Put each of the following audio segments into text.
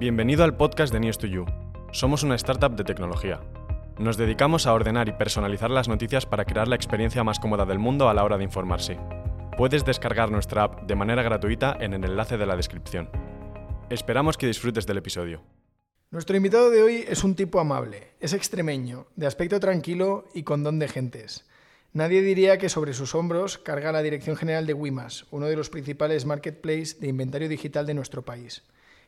Bienvenido al podcast de News2You. Somos una startup de tecnología. Nos dedicamos a ordenar y personalizar las noticias para crear la experiencia más cómoda del mundo a la hora de informarse. Puedes descargar nuestra app de manera gratuita en el enlace de la descripción. Esperamos que disfrutes del episodio. Nuestro invitado de hoy es un tipo amable, es extremeño, de aspecto tranquilo y con don de gentes. Nadie diría que sobre sus hombros carga la Dirección General de Wimas, uno de los principales marketplaces de inventario digital de nuestro país.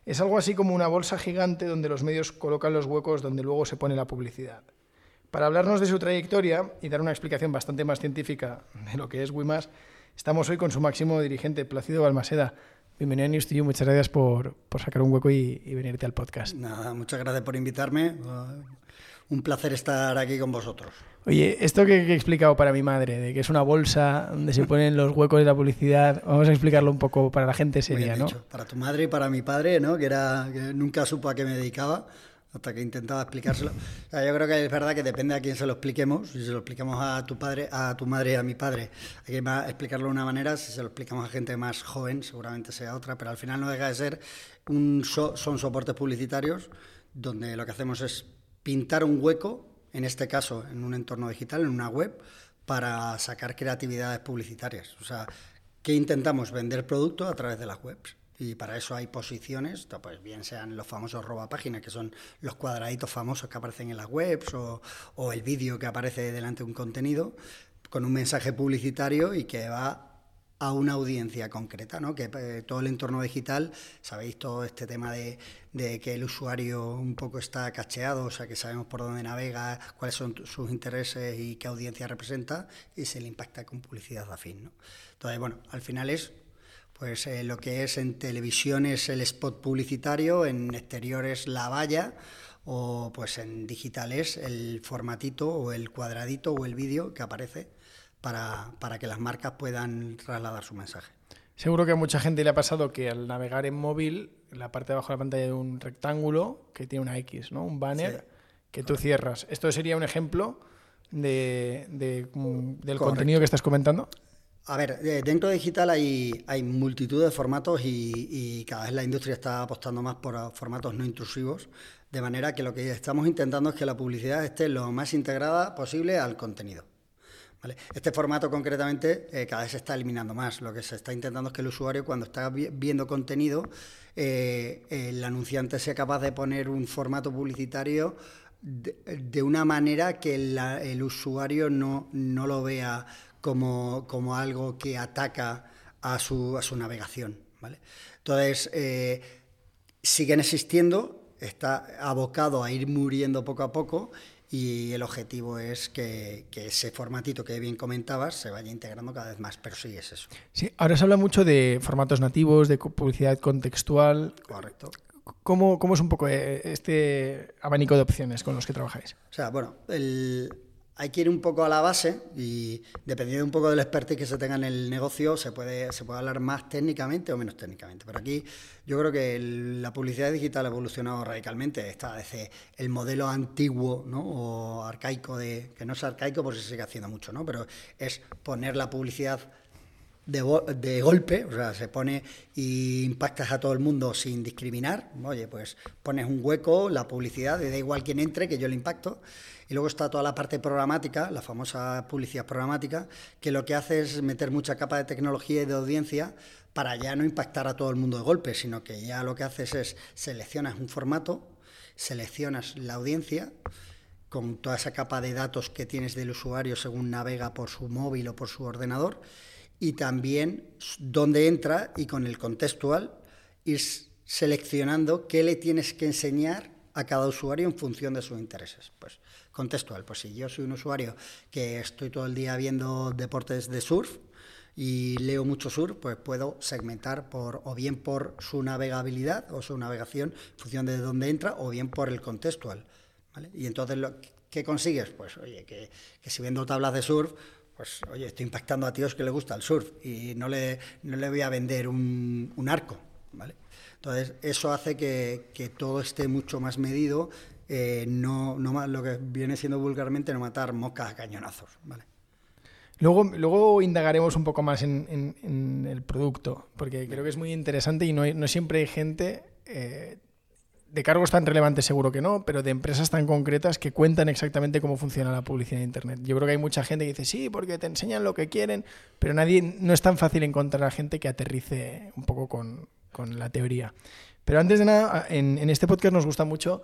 Es algo así como una bolsa gigante donde los medios colocan los huecos donde luego se pone la publicidad. Para hablarnos de su trayectoria y dar una explicación bastante más científica de lo que es Wimas, estamos hoy con su máximo dirigente, Plácido Balmaseda. Bienvenido a News to You. muchas gracias por, sacar un hueco y, venirte al podcast. Nada, muchas gracias por invitarme. Un placer estar aquí con vosotros. Oye, esto que, he explicado para mi madre, de que es una bolsa donde se ponen los huecos de la publicidad, vamos a explicarlo un poco para la gente seria, ¿no? Para tu madre y para mi padre, ¿no? Que, era, que nunca supo a qué me dedicaba hasta que intentaba explicárselo. yo creo que es verdad que depende a quién se lo expliquemos. Si se lo explicamos a tu padre, a tu madre y a mi padre, hay que explicarlo de una manera. Si se lo explicamos a gente más joven, seguramente sea otra. Pero al final no deja de ser un son soportes publicitarios donde lo que hacemos es pintar un hueco, en este caso en un entorno digital, en una web, para sacar creatividades publicitarias. O sea, ¿qué intentamos? Vender producto a través de las webs y para eso hay posiciones, pues bien sean los famosos roba páginas, que son los cuadraditos famosos que aparecen en las webs, o, o el vídeo que aparece delante de un contenido, con un mensaje publicitario y que va a una audiencia concreta, ¿no? que eh, todo el entorno digital, sabéis todo este tema de, que el usuario un poco está cacheado, o sea que sabemos por dónde navega, cuáles son sus intereses y qué audiencia representa, y se le impacta con publicidad afín. ¿no? Entonces, bueno, al final es pues eh, lo que es en televisión es el spot publicitario, en exteriores la valla o pues en digitales el formatito o el cuadradito o el vídeo que aparece para, para que las marcas puedan trasladar su mensaje. Seguro que a mucha gente le ha pasado que al navegar en móvil, en la parte de abajo de la pantalla hay un rectángulo que tiene una X, ¿no? un banner que tú cierras. ¿Esto sería un ejemplo de, del contenido que estás comentando? A ver, eh, dentro de digital hay, hay multitud de formatos y, cada vez la industria está apostando más por formatos no intrusivos, de manera que lo que estamos intentando es que la publicidad esté lo más integrada posible al contenido. Este formato concretamente eh, cada vez se está eliminando más. Lo que se está intentando es que el usuario cuando está viendo contenido, eh, el anunciante sea capaz de poner un formato publicitario de, una manera que el usuario no, no lo vea como, como algo que ataca a su, a su navegación. ¿vale? Entonces, eh, siguen existiendo, está abocado a ir muriendo poco a poco y el objetivo es que, que, ese formatito que bien comentabas se vaya integrando cada vez más, pero sí es eso. Sí, ahora se habla mucho de formatos nativos, de publicidad contextual. Correcto. ¿Cómo, ¿Cómo, es un poco eh, este abanico de opciones con los que trabajáis? O sea, bueno, el, hay que ir un poco a la base y dependiendo un poco del expertise que se tenga en el negocio, se puede, se puede hablar más técnicamente o menos técnicamente. Pero aquí yo creo que la publicidad digital ha evolucionado radicalmente. Está desde el modelo antiguo ¿no? o arcaico, de, que no es arcaico porque se sigue haciendo mucho, ¿no? pero es poner la publicidad de, golpe, o sea, se pone y impactas a todo el mundo sin discriminar. Oye, pues pones un hueco, la publicidad, da igual quien entre, que yo le impacto. Y luego está toda la parte programática, la famosa publicidad programática, que lo que hace es meter mucha capa de tecnología y de audiencia para ya no impactar a todo el mundo de golpe, sino que ya lo que haces es seleccionas un formato, seleccionas la audiencia, con toda esa capa de datos que tienes del usuario según navega por su móvil o por su ordenador, y también dónde entra y con el contextual ir seleccionando qué le tienes que enseñar a cada usuario en función de sus intereses. Pues contextual, pues si yo soy un usuario que estoy todo el día viendo deportes de surf y leo mucho surf, pues puedo segmentar por o bien por su navegabilidad o su navegación en función de dónde entra o bien por el contextual. Y entonces, lo, ¿qué consigues? Pues oye, que, que si viendo tablas de surf, pues oye, estoy impactando a tíos que le gusta el surf y no le, no le voy a vender un, un arco. Entonces, eso hace que, que todo esté mucho más medido, eh, no, lo que viene siendo vulgarmente no matar moscas a cañonazos, ¿vale? Luego, luego indagaremos un poco más en, el producto, porque creo que es muy interesante y no, no siempre hay gente eh, de cargos tan relevantes seguro que no, pero de empresas tan concretas que cuentan exactamente cómo funciona la publicidad en Internet. Yo creo que hay mucha gente que dice, sí, porque te enseñan lo que quieren, pero nadie, no es tan fácil encontrar a gente que aterrice un poco con, con la teoría. Pero antes de nada, en este podcast nos gusta mucho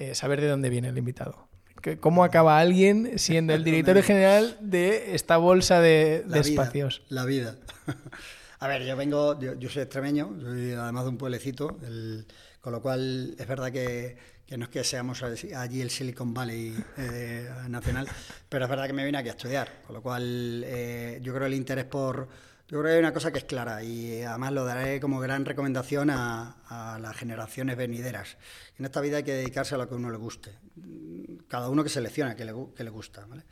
eh, saber de dónde viene el invitado. Que, ¿Cómo acaba alguien siendo el director general de esta bolsa de, de La vida, espacios? La vida. A ver, yo vengo, yo, yo soy extremeño, soy además de un pueblecito, el- con lo cual es verdad que, que no es que seamos allí el Silicon Valley eh, nacional, pero es verdad que me vine aquí a estudiar, con lo cual eh, yo creo el interés por... Yo creo que hay una cosa que es clara y además lo daré como gran recomendación a, a las generaciones venideras. En esta vida hay que dedicarse a lo que a uno le guste cada uno que selecciona que le, que le gusta. ¿vale?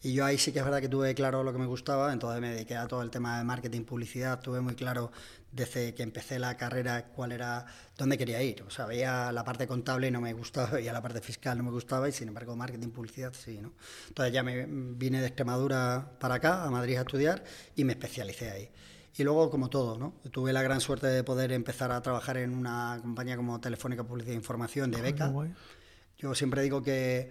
Y yo ahí sí que es verdad que tuve claro lo que me gustaba, entonces me dediqué a todo el tema de marketing, publicidad, tuve muy claro desde que empecé la carrera cuál era, dónde quería ir. O sea, veía la parte contable y no me gustaba, veía la parte fiscal no me gustaba y sin embargo marketing, publicidad sí. ¿no? Entonces ya me vine de Extremadura para acá, a Madrid a estudiar y me especialicé ahí. Y luego, como todo, ¿no? tuve la gran suerte de poder empezar a trabajar en una compañía como Telefónica Publicidad e Información de beca. Yo siempre digo que,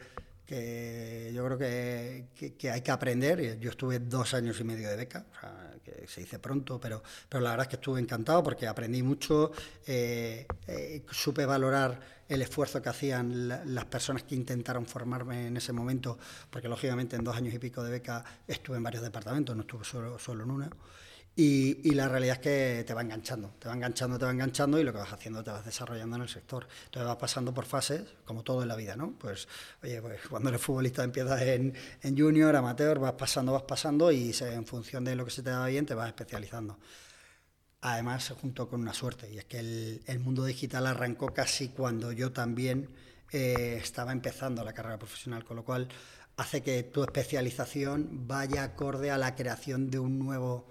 yo creo que, hay que aprender. Yo estuve dos años y medio de beca, o sea, que se dice pronto, pero, pero la verdad es que estuve encantado porque aprendí mucho, eh, eh, supe valorar el esfuerzo que hacían la- las personas que intentaron formarme en ese momento, porque lógicamente en dos años y pico de beca estuve en varios departamentos, no estuve solo, solo en uno. Y, la realidad es que te va enganchando, te va enganchando, te va enganchando y lo que vas haciendo te vas desarrollando en el sector. Entonces vas pasando por fases, como todo en la vida, ¿no? Pues, oye, pues cuando eres futbolista empiezas en, en junior, amateur, vas pasando, vas pasando y se- en función de lo que se te da bien te vas especializando. Además, se juntó con una suerte, y es que el, el mundo digital arrancó casi cuando yo también eh, estaba empezando la carrera profesional, con lo cual hace que tu especialización vaya acorde a la creación de un nuevo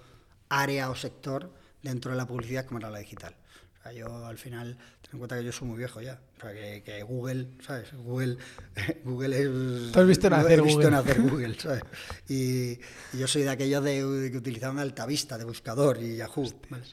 área o sector dentro de la publicidad como era la digital. O sea, yo al final, ten en cuenta que yo soy muy viejo ya, o sea, que, que Google, ¿sabes? Google, Google es... Tú has visto nacer he visto Google. nacer Google, ¿sabes? Y, y yo soy de aquellos de, que utilizaban Altavista, de buscador y Yahoo. ¿vale?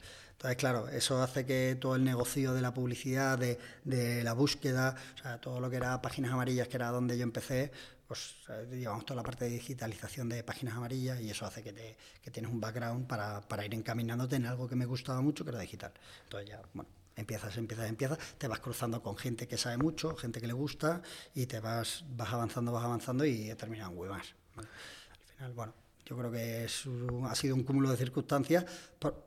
Entonces, claro, eso hace que todo el negocio de la publicidad, de, de la búsqueda, o sea, todo lo que era páginas amarillas, que era donde yo empecé, pues toda la parte de digitalización de páginas amarillas y eso hace que, te, que tienes un background para, para ir encaminándote en algo que me gustaba mucho, que era digital. Entonces ya, bueno, empiezas, empiezas, empiezas, te vas cruzando con gente que sabe mucho, gente que le gusta y te vas, vas avanzando, vas avanzando y he terminado en Webmas. ¿vale? Al final, bueno, yo creo que es ha sido un cúmulo de circunstancias. por-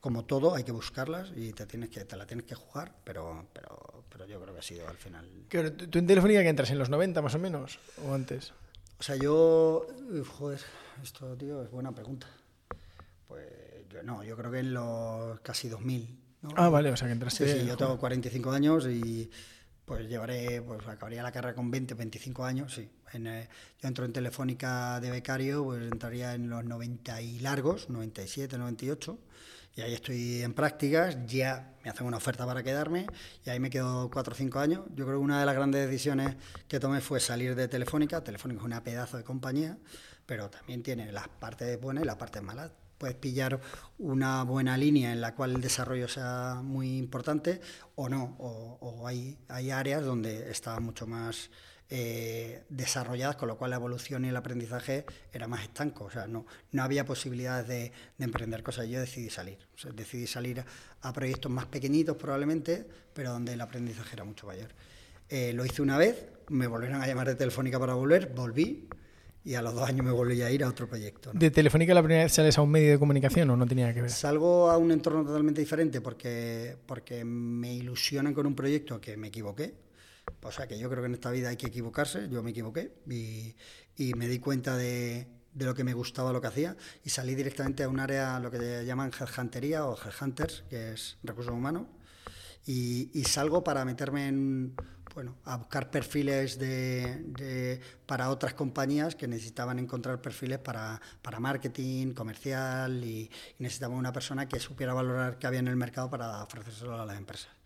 como todo, hay que buscarlas y te tienes que te la tienes que jugar, pero, pero, pero yo creo que ha sido al final. ¿Tú en Telefónica que entras en los 90 más o menos? ¿O antes? O sea, yo. Joder, esto, tío, es buena pregunta. Pues yo no, yo creo que en los casi 2000. ¿no? Ah, vale, o sea que entraste... Sí, sí, yo joder. tengo 45 años y pues llevaré, pues acabaría la carrera con 20, 25 años, sí. En, eh, yo entro en Telefónica de becario, pues entraría en los 90 y largos, 97, 98, y ahí estoy en prácticas, ya me hacen una oferta para quedarme, y ahí me quedo 4 o 5 años. Yo creo que una de las grandes decisiones que tomé fue salir de Telefónica. Telefónica es una pedazo de compañía, pero también tiene las partes buenas y las partes malas puedes pillar una buena línea en la cual el desarrollo sea muy importante o no, o, o hay, hay áreas donde estaban mucho más eh, desarrolladas, con lo cual la evolución y el aprendizaje era más estanco, o sea, no, no había posibilidades de, de emprender cosas. Yo decidí salir, o sea, decidí salir a, a proyectos más pequeñitos probablemente, pero donde el aprendizaje era mucho mayor. Eh, lo hice una vez, me volvieron a llamar de Telefónica para volver, volví y a los dos años me volví a ir a otro proyecto. ¿no? ¿De Telefónica la primera vez sales a un medio de comunicación o no tenía que ver? Salgo a un entorno totalmente diferente porque, porque me ilusionan con un proyecto que me equivoqué. O sea que yo creo que en esta vida hay que equivocarse, yo me equivoqué y, me di cuenta de, lo que me gustaba lo que hacía y salí directamente a un área, lo que llaman headhuntería o headhunters, que es recursos humanos, y, salgo para meterme en, bueno, a buscar perfiles de- para otras compañías que necesitaban encontrar perfiles para, para marketing, comercial y, y necesitaban una persona que supiera valorar qué había en el mercado para ofrecérselo a las empresas.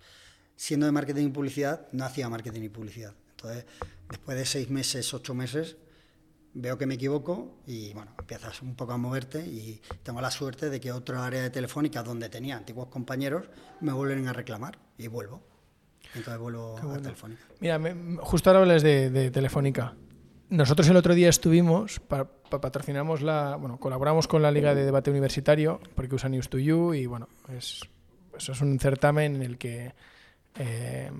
Siendo de marketing y publicidad, no hacía marketing y publicidad. Entonces, después de seis meses, ocho meses, veo que me equivoco y bueno, empiezas un poco a moverte y tengo la suerte de que otra área de Telefónica donde tenía antiguos compañeros me vuelven a reclamar y vuelvo. entonces vuelvo a Telefónica. Mira, justo ahora hablas de, Telefónica. Nosotros el otro día estuvimos, para, patrocinamos la, bueno, colaboramos con la Liga de Debate Universitario, porque usa News to You, y bueno, es, eso es un certamen en el que eh,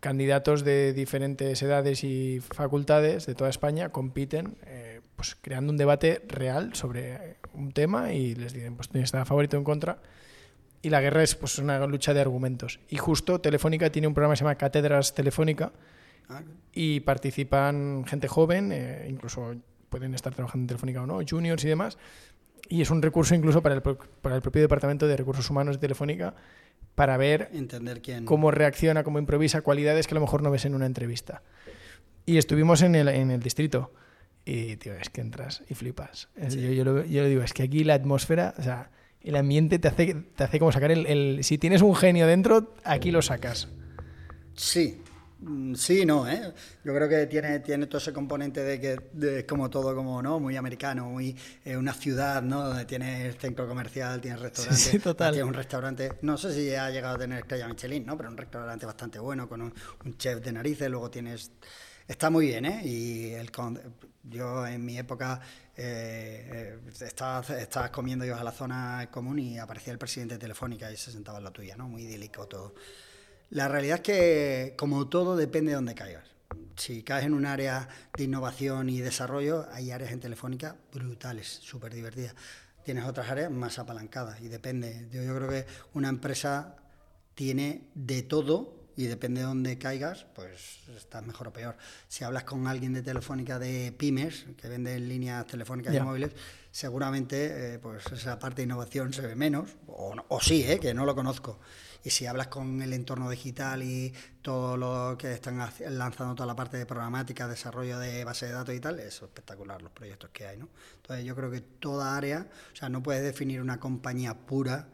candidatos de diferentes edades y facultades de toda España compiten eh, pues creando un debate real sobre un tema y les dicen pues tienes a favor y en contra y la guerra es pues una lucha de argumentos. Y justo Telefónica tiene un programa que se llama Cátedras Telefónica ah. y participan gente joven eh, incluso pueden estar trabajando en Telefónica o no juniors y demás. Y es un recurso incluso para el, para el propio departamento de recursos humanos de Telefónica para ver Entender quién... cómo reacciona, cómo improvisa, cualidades que a lo mejor no ves en una entrevista. Y estuvimos en el, en el distrito. Y, tío, es que entras y flipas. Yo, yo, lo, yo, digo, es que aquí la atmósfera, o sea, el ambiente te hace, te hace como sacar el, el... Si tienes un genio dentro, aquí lo sacas. Sí, sí, no, ¿eh? Yo creo que tiene, tiene todo ese componente de que es como todo, como, ¿no? Muy americano, muy eh, una ciudad, ¿no? Donde tienes centro comercial, tienes restaurante. Sí, total. Tienes un restaurante, no sé si ha llegado a tener estrella Michelin, ¿no? Pero un restaurante bastante bueno, con un, chef de narices, luego tienes... Está muy bien, ¿eh? Y el, yo en mi época eh, eh estabas, comiendo, ibas a la zona común y aparecía el presidente de Telefónica y se sentaba en la tuya, ¿no? Muy idílico todo. La realidad es que, como todo, depende de dónde caigas. Si caes en un área de innovación y desarrollo, hay áreas en Telefónica brutales, súper divertidas. Tienes otras áreas más apalancadas y depende. Yo, yo creo que una empresa tiene de todo y depende de dónde caigas, pues estás mejor o peor. Si hablas con alguien de Telefónica de pymes, que vende líneas telefónicas y móviles, seguramente eh, pues esa parte de innovación se ve menos, o, o sí, eh, que no lo conozco. Y si hablas con el entorno digital y todo lo que están lanzando, toda la parte de programática, desarrollo de base de datos y tal, es espectacular los proyectos que hay, ¿no? Entonces yo creo que toda área, o sea, no puedes definir una compañía pura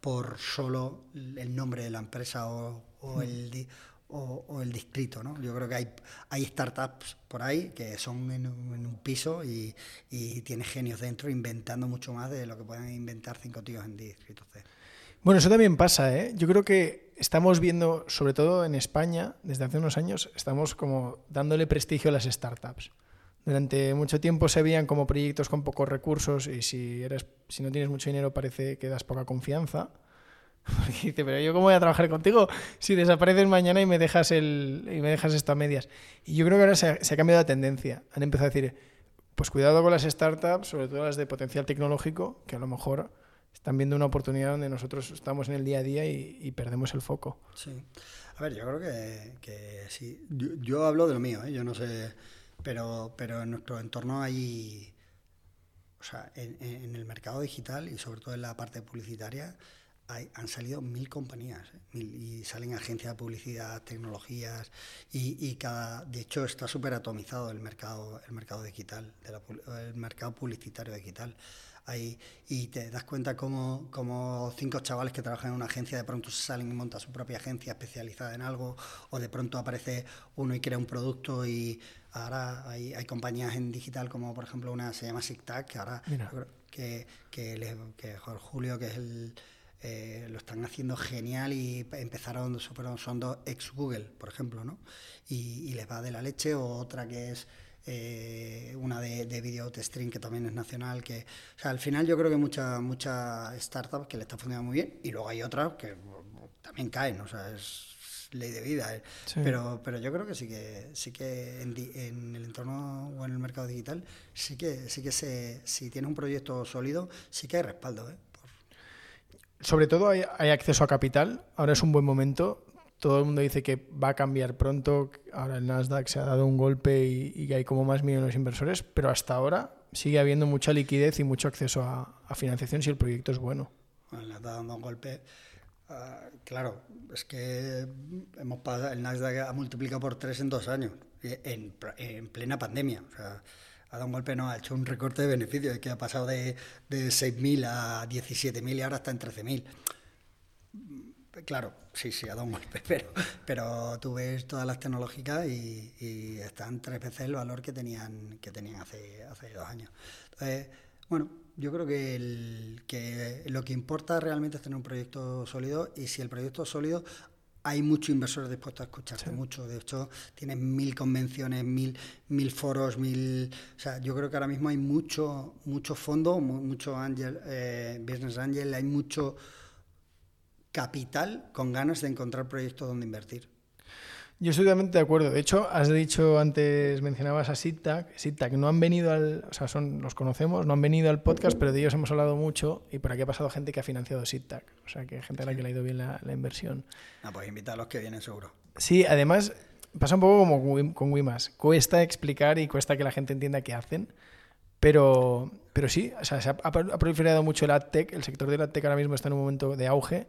por solo el nombre de la empresa o, mm. el o, el distrito, ¿no? Yo creo que hay, hay startups por ahí que son en un, piso y, y tienes genios dentro inventando mucho más de lo que pueden inventar cinco tíos en distrito C. Bueno, eso también pasa, ¿eh? Yo creo que estamos viendo, sobre todo en España, desde hace unos años, estamos como dándole prestigio a las startups. Durante mucho tiempo se veían como proyectos con pocos recursos y si, eres, si no tienes mucho dinero parece que das poca confianza. Porque dice, pero yo cómo voy a trabajar contigo si desapareces mañana y me dejas, el, y me dejas esto a medias. Y yo creo que ahora se se ha cambiado la tendencia. Han empezado a decir, pues cuidado con las startups, sobre todo las de potencial tecnológico, que a lo mejor están viendo una oportunidad donde nosotros estamos en el día a día y, perdemos el foco. Sí. A ver, yo creo que, sí. Yo, hablo de lo mío, ¿eh? yo no sé, pero, pero en nuestro entorno hay, o sea, en, el mercado digital y sobre todo en la parte publicitaria, han salido mil compañías ¿eh? y salen agencias de publicidad, tecnologías y, y cada, de hecho está súper atomizado el mercado, el mercado digital, el mercado publicitario digital ahí y te das cuenta como, como cinco chavales que trabajan en una agencia de pronto salen y montan su propia agencia especializada en algo o de pronto aparece uno y crea un producto y ahora hay, hay compañías en digital como por ejemplo una se llama SIGTAG que ahora que, que, que Julio que es el eh, lo están haciendo genial y empezaron, son dos ex Google, por ejemplo, ¿no? Y, y les va de la leche, o otra que es eh, una de, de Video Stream que también es nacional, que o sea, al final yo creo que mucha mucha startup que le está funcionando muy bien y luego hay otras que también caen, o sea, es ley de vida, eh. pero pero yo creo que sí que sí que en, el entorno o en el mercado digital sí que sí que se si tiene un proyecto sólido sí que hay respaldo, ¿eh? Sobre todo hay, hay acceso a capital, ahora es un buen momento todo el mundo dice que va a cambiar pronto, ahora el Nasdaq se ha dado un golpe y, hay como más millones inversores, pero hasta ahora sigue habiendo mucha liquidez y mucho acceso a, financiación si el proyecto es bueno. Bueno, le está dando un golpe. Ah, claro, es que hemos el Nasdaq ha multiplicado por tres en dos años, en, en plena pandemia. O sea, ha dado un golpe, no, ha hecho un recorte de beneficios, que ha pasado de, de 6.000 a 17.000 y ahora está en 13.000 Claro, sí, sí, ha dado un golpe, pero, pero tú ves todas las tecnológicas y, están tres veces el valor que tenían, que tenían hace, hace dos años. Entonces, bueno, yo creo que, el, que lo que importa realmente es tener un proyecto sólido y si el proyecto es sólido, hay muchos inversores dispuestos a escucharte, mucho. De hecho, tienes mil convenciones, mil, mil foros, mil... O sea, yo creo que ahora mismo hay mucho, mucho fondo, mucho angel, eh, business angel, hay mucho capital con ganas de encontrar proyectos donde invertir. Yo estoy totalmente de acuerdo. De hecho, has dicho antes, mencionabas a SITAC. SITAC no han venido al. O sea, son, los conocemos, no han venido al podcast, pero de ellos hemos hablado mucho y por aquí ha pasado gente que ha financiado SITAC. O sea, que gente a la que le ha ido bien la, inversión. Ah, pues invita a los que vienen seguro. Sí, además, pasa un poco como con Wimas. Cuesta explicar y cuesta que la gente entienda qué hacen. Pero, pero sí, o sea, se ha, ha proliferado mucho el AdTech. El sector del AdTech ahora mismo está en un momento de auge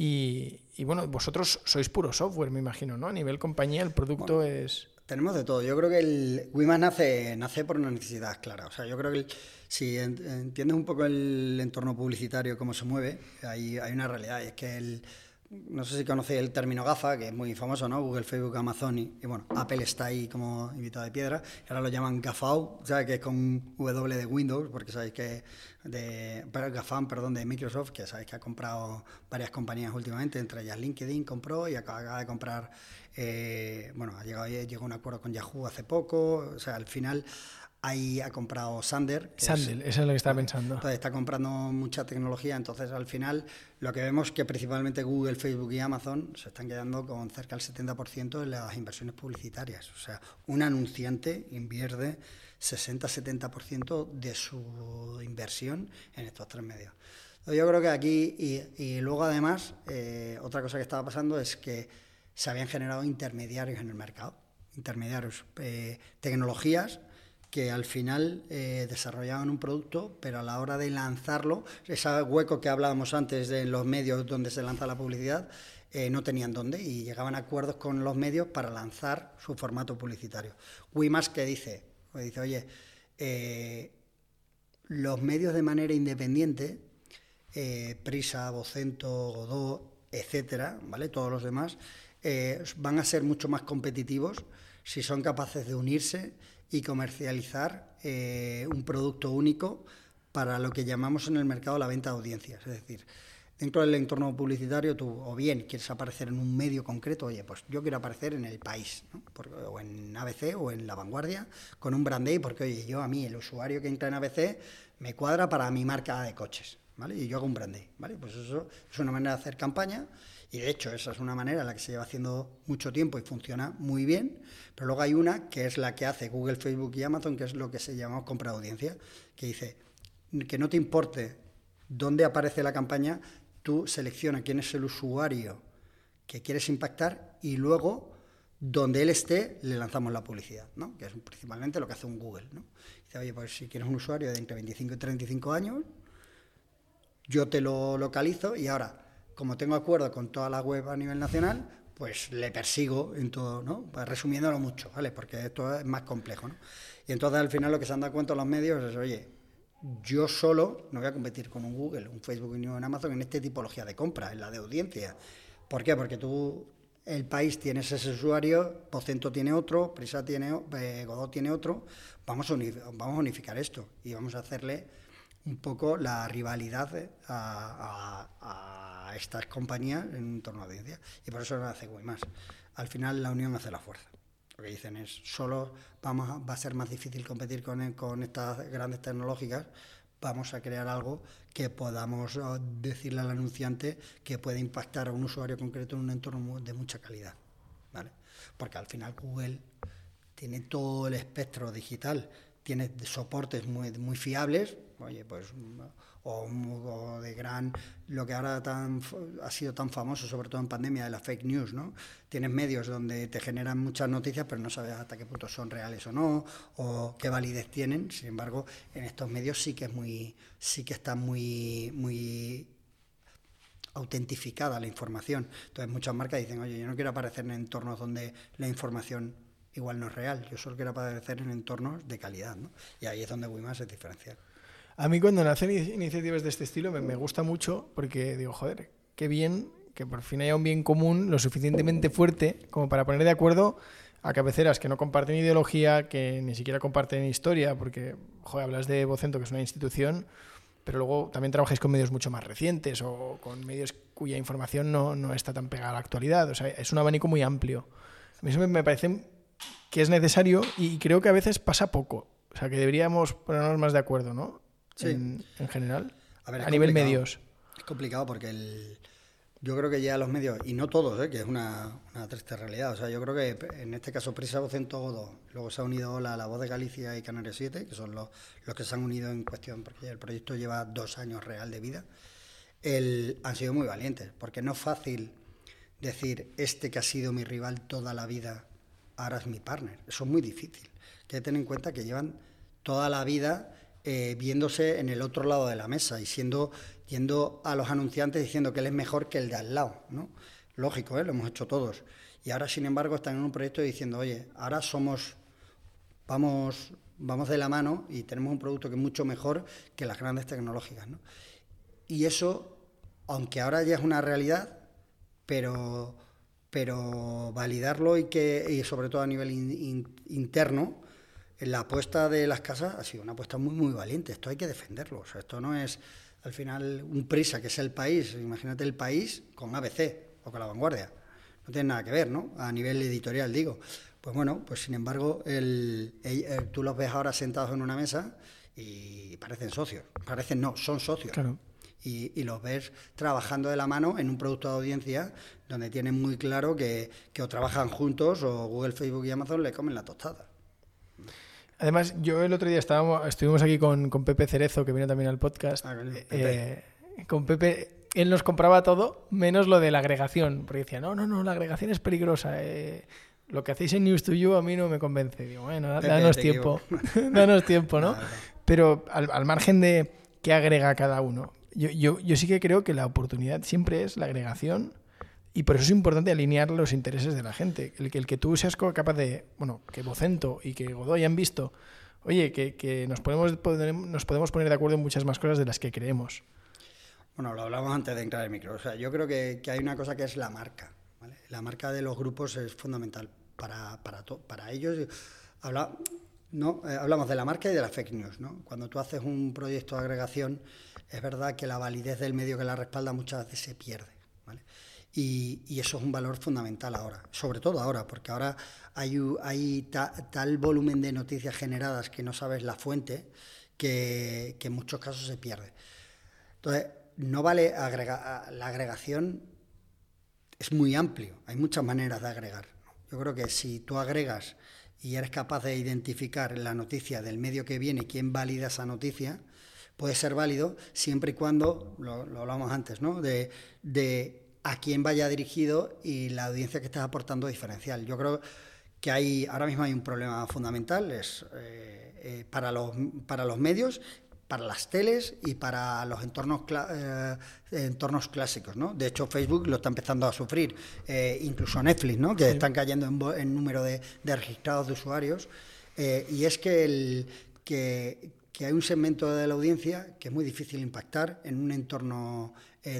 y, bueno, vosotros sois puro software, me imagino, ¿no? A nivel compañía, el producto es... Tenemos de todo. Yo creo que el Wiman nace, nace por una necesidad clara. O sea, yo creo que si entiendes un poco el entorno publicitario, cómo se mueve, hay, hay una realidad. Y es que el, no sé si conocéis el término GAFA, que es muy famoso, ¿no? Google, Facebook, Amazon y, bueno, Apple está ahí como invitado de piedra. Ahora lo llaman GAFAO, ¿sabes? Que es con W de Windows, porque sabéis que de GAFAM, perdón, de Microsoft, que sabéis que ha comprado varias compañías últimamente, entre ellas LinkedIn compró y acaba de comprar, eh, bueno, ha llegado, llegó a un acuerdo con Yahoo hace poco. O sea, al final Ahí ha comprado Sander. Sander, eso es lo que estaba pensando. Entonces está comprando mucha tecnología, entonces al final lo que vemos es que principalmente Google, Facebook y Amazon se están quedando con cerca del 70% de las inversiones publicitarias. O sea, un anunciante invierte 60-70% de su inversión en estos tres medios. yo creo que aquí, y, luego además, eh, otra cosa que estaba pasando es que se habían generado intermediarios en el mercado, intermediarios, eh, tecnologías que al final eh, desarrollaban un producto, pero a la hora de lanzarlo, ese hueco que hablábamos antes de los medios donde se lanza la publicidad, eh, no tenían dónde y llegaban a acuerdos con los medios para lanzar su formato publicitario. Wimas que dice, pues dice, oye, eh, los medios de manera independiente, Prisa, Vocento, Godó, etcétera, ¿vale? Todos los demás, van a ser mucho más competitivos si son capaces de unirse y comercializar eh, un producto único para lo que llamamos en el mercado la venta de audiencias. Es decir, dentro del entorno publicitario tú o bien quieres aparecer en un medio concreto, oye, pues yo quiero aparecer en El País, o en ABC o en La Vanguardia, con un brand porque oye, yo a mí, el usuario que entra en ABC, me cuadra para mi marca de coches, ¿vale? Y yo hago un brand day, ¿vale? Pues eso es una manera de hacer campaña y de hecho, esa es una manera en la que se lleva haciendo mucho tiempo y funciona muy bien. Pero luego hay una que es la que hace Google, Facebook y Amazon, que es lo que se llama compra de audiencia, que dice que no te importe dónde aparece la campaña, tú selecciona quién es el usuario que quieres impactar y luego donde él esté le lanzamos la publicidad, ¿no? que es principalmente lo que hace un Google. ¿no? Dice, oye, pues si quieres un usuario de entre 25 y 35 años, yo te lo localizo y ahora como tengo acuerdo con toda la web a nivel nacional, pues le persigo en todo, ¿no? Pues resumiéndolo mucho, ¿vale? Porque esto es más complejo, ¿no? Y entonces al final lo que se han dado cuenta los medios es, oye, yo solo no voy a competir con un Google, un Facebook y un Amazon en esta tipología de compra, en la de audiencia. ¿Por qué? Porque tú, el país tienes ese usuario, Pocento tiene otro, Prisa tiene, eh, Godot tiene otro, vamos a, vamos a unificar esto y vamos a hacerle un poco la rivalidad a estas compañías en un entorno de audiencia. Y por eso lo hace muy más. Al final la unión hace la fuerza. Lo que dicen es, solo vamos va a ser más difícil competir con, con estas grandes tecnológicas, vamos a crear algo que podamos oh, decirle al anunciante que puede impactar a un usuario concreto en un entorno de mucha calidad. ¿vale? Porque al final Google tiene todo el espectro digital, tiene soportes muy, muy fiables, oye, pues o, de gran, lo que ahora tan, ha sido tan famoso, sobre todo en pandemia, de la fake news, ¿no? Tienes medios donde te generan muchas noticias, pero no sabes hasta qué punto son reales o no, o qué validez tienen. Sin embargo, en estos medios sí que es muy, sí que está muy, muy autentificada la información. Entonces muchas marcas dicen, oye, yo no quiero aparecer en entornos donde la información igual no es real, yo solo quiero aparecer en entornos de calidad, ¿no? Y ahí es donde Wimas es diferencial. A mí cuando nacen iniciativas de este estilo me, gusta mucho porque digo, joder, qué bien que por fin haya un bien común lo suficientemente fuerte como para poner de acuerdo a cabeceras que no comparten ideología, que ni siquiera comparten historia, porque, joder, hablas de Vocento, que es una institución, pero luego también trabajáis con medios mucho más recientes o con medios cuya información no, no está tan pegada a la actualidad. O sea, es un abanico muy amplio. A mí eso me parece que es necesario y creo que a veces pasa poco. O sea, que deberíamos ponernos más de acuerdo, ¿no? Sí. En, en general. A, ver, a es nivel medios. Es complicado porque el, yo creo que ya los medios, y no todos, ¿eh? que es una, una triste realidad. O sea, yo creo que en este caso Prisa Vocento Godo, luego se ha unido la, la Voz de Galicia y Canarias 7, que son los, los que se han unido en cuestión, porque el proyecto lleva dos años real de vida. El, han sido muy valientes, porque no es fácil decir, este que ha sido mi rival toda la vida, ahora es mi partner. Eso es muy difícil. Hay que tener en cuenta que llevan toda la vida eh, viéndose en el otro lado de la mesa y siendo yendo a los anunciantes diciendo que él es mejor que el de al lado. Lógico, ¿eh? lo hemos hecho todos. Y ahora, sin embargo, están en un proyecto diciendo, oye, ahora somos, vamos, vamos de la mano y tenemos un producto que es mucho mejor que las grandes tecnológicas, ¿no? Y eso, aunque ahora ya es una realidad, pero, pero validarlo y que, y sobre todo a nivel in, in, interno, la apuesta de las casas ha sido una apuesta muy, muy valiente. Esto hay que defenderlo. O sea, esto no es al final un prisa, que es el país. Imagínate el país con ABC o con la vanguardia. No tiene nada que ver, ¿no? A nivel editorial, digo. Pues bueno, pues sin embargo, el, el, el, tú los ves ahora sentados en una mesa y parecen socios. Parecen no, son socios. Claro. Y, y, los ves trabajando de la mano en un producto de audiencia donde tienen muy claro que, que o trabajan juntos o Google, Facebook y Amazon le comen la tostada. Además, yo el otro día estábamos, estuvimos aquí con, con Pepe Cerezo, que vino también al podcast. Ah, con, eh, Pepe. con Pepe, él nos compraba todo, menos lo de la agregación, porque decía, no, no, no, la agregación es peligrosa. Eh, lo que hacéis en News to You a mí no me convence. Digo, bueno, Pepe, danos tiempo, danos tiempo, no. Pero al, al, margen de qué agrega cada uno, yo, yo, yo sí que creo que la oportunidad siempre es la agregación y por eso es importante alinear los intereses de la gente. El que, el que tú seas capaz de, bueno, que Vocento y que Godoy han visto, oye, que, que nos, podemos, nos podemos poner de acuerdo en muchas más cosas de las que creemos. Bueno, lo hablamos antes de entrar en micro. O sea, yo creo que, que hay una cosa que es la marca. La marca de los grupos es fundamental para, para, para ellos. Habla, no, eh, hablamos de la marca y de la fake news. ¿no? Cuando tú haces un proyecto de agregación, es verdad que la validez del medio que la respalda muchas veces se pierde. ¿vale? Y, y, eso es un valor fundamental ahora, sobre todo ahora, porque ahora hay, hay ta, tal volumen de noticias generadas que no sabes la fuente que, que en muchos casos se pierde. Entonces, no vale agregar, la agregación es muy amplio, hay muchas maneras de agregar. Yo creo que si tú agregas y eres capaz de identificar la noticia del medio que viene, quién valida esa noticia, puede ser válido siempre y cuando, lo, lo hablamos antes, ¿no? de, de a quién vaya dirigido y la audiencia que estás aportando diferencial. Yo creo que hay ahora mismo hay un problema fundamental es eh, eh, para los para los medios para las teles y para los entornos eh, entornos clásicos ¿no? de hecho Facebook lo está empezando a sufrir eh, incluso Netflix ¿no? que sí. están cayendo en, en número de, de, registrados de usuarios eh, y es que el que, que, hay un segmento de la audiencia que es muy difícil impactar en un entorno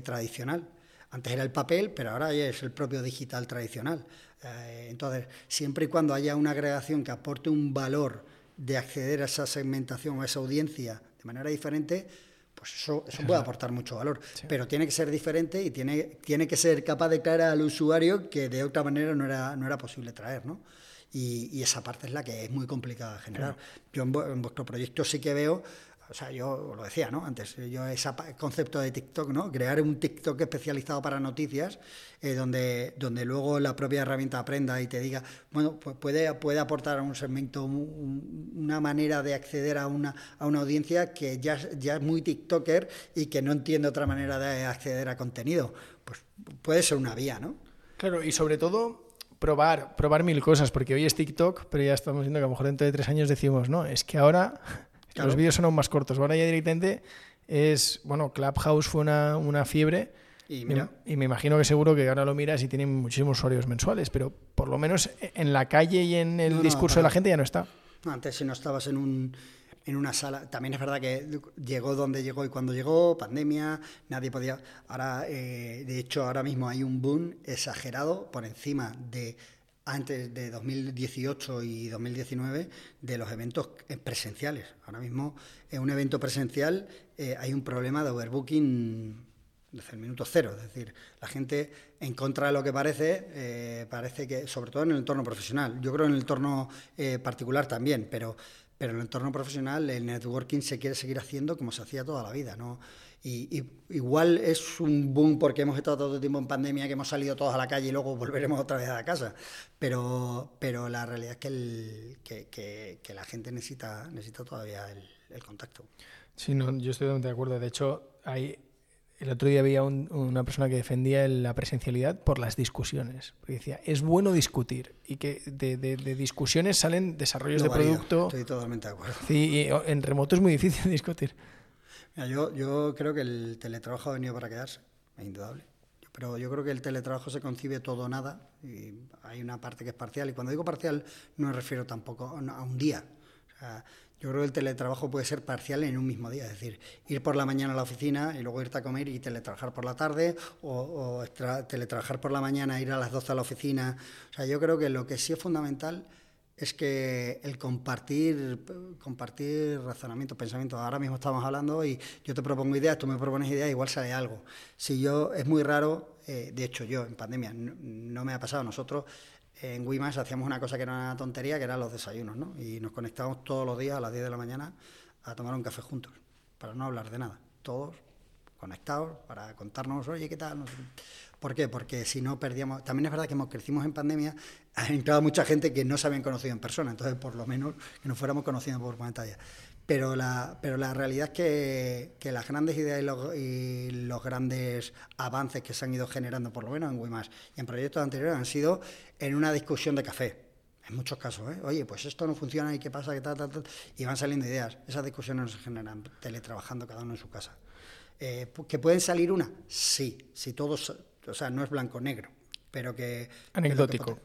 tradicional antes era el papel, pero ahora es el propio digital tradicional. Eh, entonces, siempre y cuando haya una agregación que aporte un valor de acceder a esa segmentación o a esa audiencia de manera diferente, pues eso, eso puede aportar mucho valor. Sí. Pero tiene que ser diferente y tiene, tiene que ser capaz de traer al usuario que de otra manera no era, no era posible traer, ¿no? Y, y, esa parte es la que es muy complicada de generar. Claro. Yo en, en, vuestro proyecto sí que veo o sea, yo lo decía, ¿no? Antes, yo ese concepto de TikTok, ¿no? Crear un TikTok especializado para noticias, eh, donde, donde luego la propia herramienta aprenda y te diga, bueno, pues puede, puede aportar a un segmento un, una manera de acceder a una, a una audiencia que ya, ya es muy TikToker y que no entiende otra manera de acceder a contenido. Pues puede ser una vía, ¿no? Claro, y sobre todo probar, probar mil cosas, porque hoy es TikTok, pero ya estamos viendo que a lo mejor dentro de tres años decimos, no, es que ahora Claro. Los vídeos son aún más cortos. Ahora ya directamente es, bueno, Clubhouse fue una, una fiebre. Y, mira. y, me imagino que seguro que ahora lo miras y tienen muchísimos usuarios mensuales, pero por lo menos en la calle y en el no, discurso no, de la gente ya no está. Antes si no estabas en un en una sala, también es verdad que llegó donde llegó y cuando llegó, pandemia, nadie podía. Ahora, eh, de hecho, ahora mismo hay un boom exagerado por encima de antes de 2018 y 2019 de los eventos presenciales. Ahora mismo en un evento presencial eh, hay un problema de overbooking desde el minuto cero. Es decir, la gente, en contra de lo que parece, eh, parece que, sobre todo en el entorno profesional, yo creo en el entorno eh, particular también, pero, pero en el entorno profesional el networking se quiere seguir haciendo como se hacía toda la vida. ¿no? Y, igual es un boom porque hemos estado todo el tiempo en pandemia, que hemos salido todos a la calle y luego volveremos otra vez a la casa. Pero, pero la realidad es que, el, que, que, la gente necesita, necesita todavía el, el contacto. Sí, no, yo estoy totalmente de acuerdo. De hecho, hay el otro día había una persona que defendía la presencialidad por las discusiones. Porque decía, es bueno discutir y que de, discusiones salen desarrollos de producto. Estoy totalmente de acuerdo. Sí, y en remoto es muy difícil discutir. Yo, yo creo que el teletrabajo ha venido para quedarse, es indudable. Pero yo creo que el teletrabajo se concibe todo o nada y hay una parte que es parcial. Y cuando digo parcial no me refiero tampoco a un día. O sea, yo creo que el teletrabajo puede ser parcial en un mismo día, es decir, ir por la mañana a la oficina y luego irte a comer y teletrabajar por la tarde, o, teletrabajar por la mañana, ir a las 12 a la oficina. O sea, yo creo que lo que sí es fundamental es que el compartir, compartir razonamiento, pensamiento. Ahora mismo estamos hablando y yo te propongo ideas, tú me propones ideas, igual sale algo. Si yo, es muy raro, eh, de hecho yo en pandemia no, me ha pasado, nosotros en Wimas hacíamos una cosa que era una tontería, que eran los desayunos, ¿no? Y nos conectábamos todos los días a las 10 de la mañana a tomar un café juntos, para no hablar de nada, todos conectados, para contarnos, oye, ¿qué tal? ¿Por qué? Porque si no perdíamos... También es verdad que hemos crecimos en pandemia, ha entrado mucha gente que no se habían conocido en persona, entonces por lo menos que nos fuéramos conociendo por pantalla. Pero la, pero la realidad es que, que las grandes ideas y los, grandes avances que se han ido generando, por lo menos en WIMAS y en proyectos anteriores, han sido en una discusión de café. En muchos casos, ¿eh? oye, pues esto no funciona y qué pasa, qué tal, tal, tal. Y van saliendo ideas. Esas discusiones no se generan teletrabajando cada uno en su casa. Eh, ¿Que pueden salir una? Sí, si todos, o sea, no es blanco-negro, pero que... Anecdótico.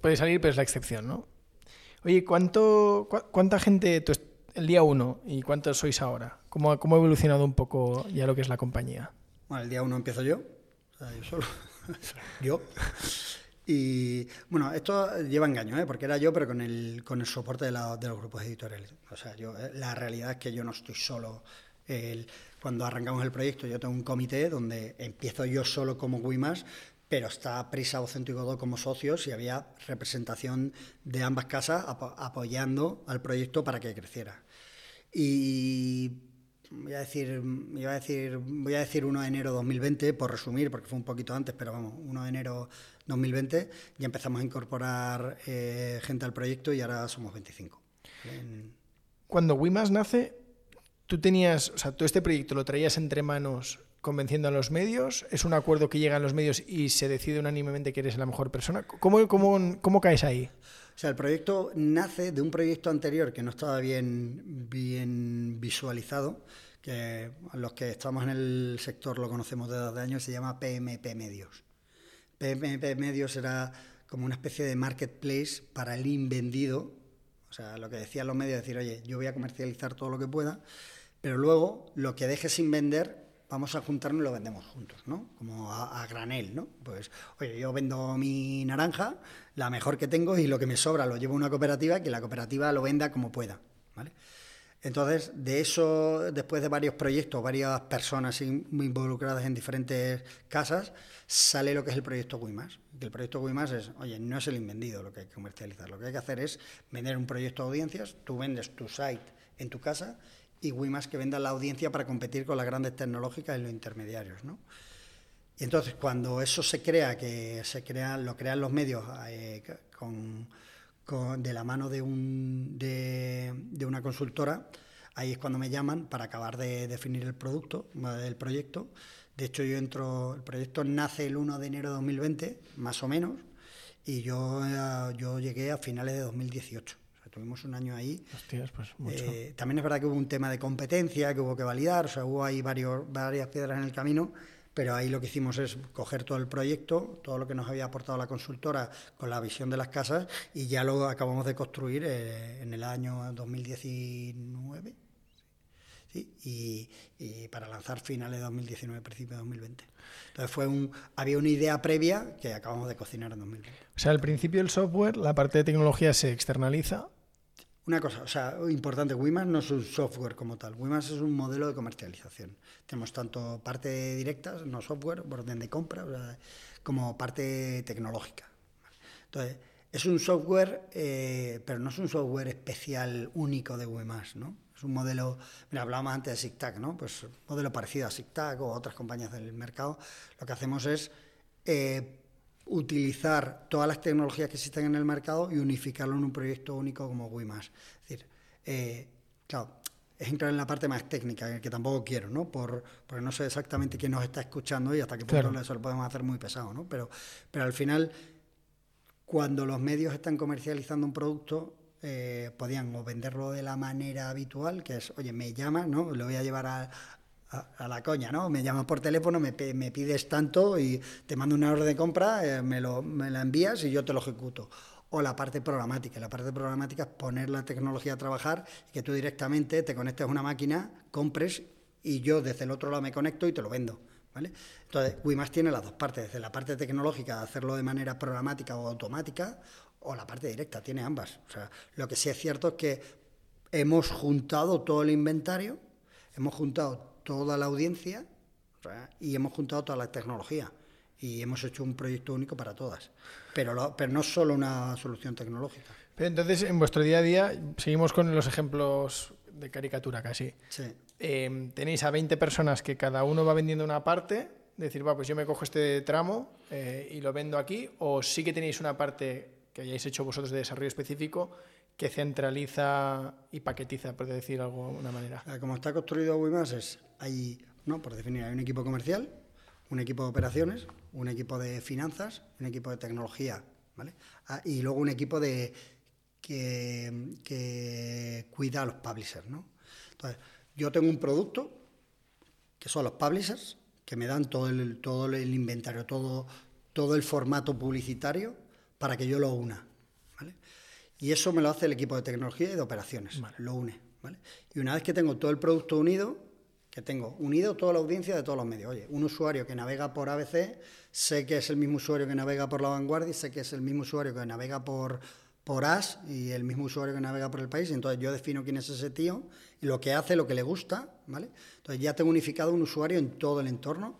puede... salir, pero es la excepción, ¿no? Oye, ¿cuánto, ¿cuánta gente, el día uno y cuántos sois ahora? ¿Cómo, ¿Cómo, ha evolucionado un poco ya lo que es la compañía? Bueno, el día uno empiezo yo, o sea, yo solo, yo. Y bueno, esto lleva engaño, ¿eh? porque era yo, pero con el, con el soporte de, la, de los grupos editoriales. O sea, yo, eh, la realidad es que yo no estoy solo. El, cuando arrancamos el proyecto, yo tengo un comité donde empiezo yo solo como Wimas, pero está Prisa, Vocento y Godó como socios y había representación de ambas casas apoyando al proyecto para que creciera. Y voy a decir, voy a decir, voy a decir 1 de enero de 2020, por resumir, porque fue un poquito antes, pero vamos, 1 de enero 2020, ya empezamos a incorporar eh, gente al proyecto y ahora somos 25. Cuando Wimas nace, tú tenías, o sea, tú este proyecto lo traías entre manos convenciendo a los medios? ¿Es un acuerdo que llega a los medios y se decide unánimemente que eres la mejor persona? ¿Cómo, cómo, cómo caes ahí? O sea, el proyecto nace de un proyecto anterior que no estaba bien, bien visualizado, que los que estamos en el sector lo conocemos desde hace años, se llama PMP Medios. PMP Medios era como una especie de marketplace para el invendido, o sea, lo que decían los medios, decir, oye, yo voy a comercializar todo lo que pueda, pero luego lo que deje sin vender vamos a juntarnos y lo vendemos juntos, ¿no? Como a, granel, ¿no? Pues, oye, yo vendo mi naranja, la mejor que tengo, y lo que me sobra lo llevo a una cooperativa, que la cooperativa lo venda como pueda, ¿vale? Entonces, de eso, después de varios proyectos, varias personas involucradas en diferentes casas, sale lo que es el proyecto Wimas. el proyecto Wimas es, oye, no es el invendido lo que hay que comercializar, lo que hay que hacer es vender un proyecto de audiencias, tú vendes tu site en tu casa y Wimas que venda la audiencia para competir con las grandes tecnológicas y los intermediarios. ¿no? Y entonces cuando eso se crea, que se crea, lo crean los medios eh, con, de la mano de, un, de, de, una consultora, ahí es cuando me llaman para acabar de definir el producto, el proyecto. De hecho, yo entro, el proyecto nace el 1 de enero de 2020, más o menos, y yo, eh, yo llegué a finales de 2018 tuvimos un año ahí. pues eh, también es verdad que hubo un tema de competencia que hubo que validar, o sea, hubo ahí varios, varias piedras en el camino, pero ahí lo que hicimos es coger todo el proyecto, todo lo que nos había aportado la consultora con la visión de las casas y ya lo acabamos de construir eh, en el año 2019. y, para lanzar finales de 2019, principios de 2020. Entonces fue un, había una idea previa que acabamos de cocinar en 2020. O sea, al principio el software, la parte de tecnología se externaliza. Una cosa, o sea, importante, Wimas no es un software como tal, Wimas es un modelo de comercialización. Tenemos tanto parte directa, no software, orden de compra, como parte tecnológica. Entonces, es un software, eh, pero no es un software especial único de Wimas, ¿no? Es un modelo, mira, hablábamos antes de SIGTAG, ¿no? Pues modelo parecido a SIGTAG o otras compañías del mercado. Lo que hacemos es eh, utilizar todas las tecnologías que existen en el mercado y unificarlo en un proyecto único como WIMAS. Es decir, eh, claro, es entrar en la parte más técnica, que tampoco quiero, ¿no? Por, porque no sé exactamente quién nos está escuchando y hasta qué punto eso lo podemos hacer muy pesado, ¿no? Pero, pero al final, cuando los medios están comercializando un producto, eh, podían o venderlo de la manera habitual, que es, oye, me llamas, ¿no? Lo voy a llevar a, la coña, ¿no? Me llamas por teléfono, me, pides tanto y te mando una orden de compra, eh, me, lo, me la envías y yo te lo ejecuto. O la parte programática. La parte programática es poner la tecnología a trabajar y que tú directamente te conectes a una máquina, compres y yo desde el otro lado me conecto y te lo vendo. ¿Vale? Entonces, WIMAS tiene las dos partes, desde la parte tecnológica, hacerlo de manera programática o automática, o la parte directa, tiene ambas. O sea, lo que sí es cierto es que hemos juntado todo el inventario, hemos juntado toda la audiencia y hemos juntado toda la tecnología y hemos hecho un proyecto único para todas. Pero, pero no solo una solución tecnológica. Pero entonces, en vuestro día a día, seguimos con los ejemplos de caricatura casi. Sí. Em, tenéis a 20 personas que cada uno va vendiendo una parte, decir, va, pues yo me cojo este tramo eh, y lo vendo aquí, o sí que tenéis una parte que hayáis hecho vosotros de desarrollo específico que centraliza y paquetiza, por decir algo de alguna manera? Como está construido WIMAS es, hay, no, por definir, hay un equipo comercial, un equipo de operaciones, un equipo de finanzas, un equipo de tecnología, ¿vale? Ah, y luego un equipo de que, que cuida a los publishers, ¿no? Entonces, yo tengo un producto que son los publishers, que me dan todo el, todo el inventario, todo, todo el formato publicitario para que yo lo una. Y eso me lo hace el equipo de tecnología y de operaciones, lo une. ¿vale? Y una vez que tengo todo el producto unido, que tengo unido toda la audiencia de todos los medios. Oye, un usuario que navega por ABC, sé que es el mismo usuario que navega por La Vanguardia, sé que es el mismo usuario que navega por, por AS y el mismo usuario que navega por el país. Entonces yo defino quién es ese tío y lo que hace, lo que le gusta, ¿vale? Entonces ya tengo unificado un usuario en todo el entorno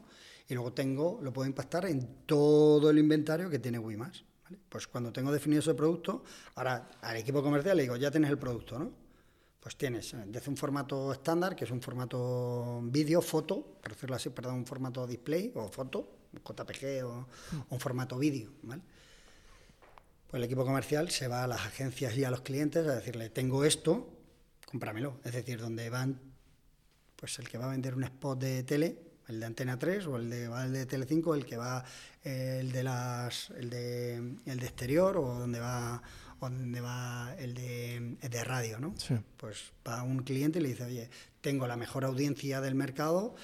y luego tengo, lo puedo impactar en todo el inventario que tiene Wimas. Pues cuando tengo definido ese producto, ahora al equipo comercial le digo, ya tienes el producto, ¿no? Pues tienes eh, desde un formato estándar, que es un formato vídeo, foto, por decirlo así, perdón, un formato display o foto, JPG o, un formato vídeo, ¿vale? Pues el equipo comercial se va a las agencias y a los clientes a decirle, tengo esto, cómpramelo. Es decir, donde van, pues el que va a vender un spot de tele, el de Antena 3 o el de, va el de Telecinco, el que va eh, el de las el de, el de exterior o donde va donde va el de, de radio, ¿no? Pues va un cliente y le dice, oye, tengo la mejor audiencia del mercado,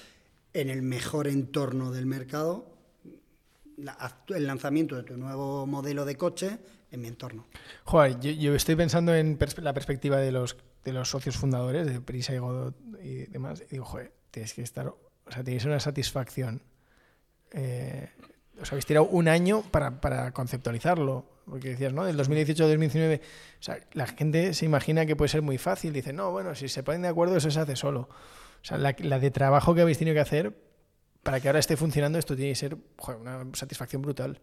en el mejor entorno del mercado, el lanzamiento de tu nuevo modelo de coche en mi entorno. Joder, yo, estoy pensando en la perspectiva de los, de los socios fundadores de Prisa y Godot y demás, y digo, joder, tienes que estar o sea, tenéis una satisfacción. Eh, os habéis tirado un año para, conceptualizarlo. Porque decías, ¿no? Del 2018 al 2019. O sea, la gente se imagina que puede ser muy fácil. Dice, no, bueno, si se ponen de acuerdo, eso se hace solo. O sea, la, de trabajo que habéis tenido que hacer para que ahora esté funcionando, esto tiene que ser una satisfacción brutal.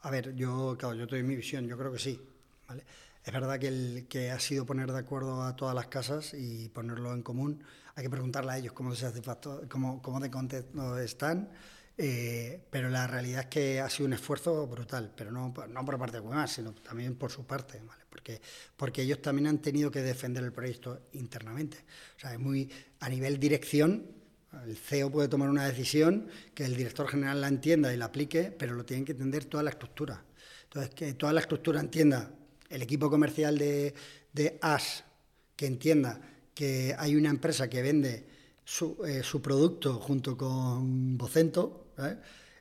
A ver, yo, claro, yo doy mi visión, yo creo que sí. ¿vale? Es verdad que, el, que ha sido poner de acuerdo a todas las casas y ponerlo en común. Hay que preguntarle a ellos cómo, se hace, cómo, cómo de contentos están. Eh, pero la realidad es que ha sido un esfuerzo brutal, pero no, no por parte de Wemas, sino también por su parte, ¿vale? porque, porque ellos también han tenido que defender el proyecto internamente. O sea, es muy, a nivel dirección, el CEO puede tomar una decisión que el director general la entienda y la aplique, pero lo tienen que entender toda la estructura. Entonces, que toda la estructura entienda el equipo comercial de, de AS que entienda que hay una empresa que vende su, eh, producto junto con Vocento,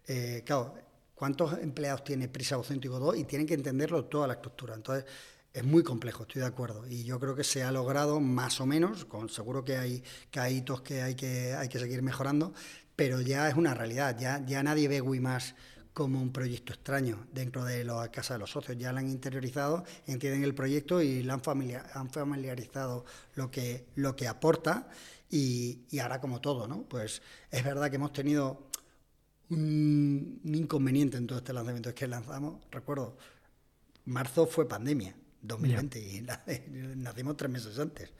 eh, claro, ¿cuántos empleados tiene Prisa, Vocento y Godó? Y tienen que entenderlo toda la estructura. Entonces, es muy complejo, estoy de acuerdo. Y yo creo que se ha logrado más o menos, con seguro que hay, que hay hitos que hay que, hay que seguir mejorando, pero ya es una realidad, ya, ya nadie ve WIMAS como un proyecto extraño dentro de la casa de los socios. Ya lo han interiorizado, entienden el proyecto y lo han, han familiarizado lo que, lo que aporta y, y, ahora como todo, ¿no? Pues es verdad que hemos tenido un, inconveniente en todo este lanzamiento, es que lanzamos, recuerdo, marzo fue pandemia, 2020, y nacimos tres meses antes.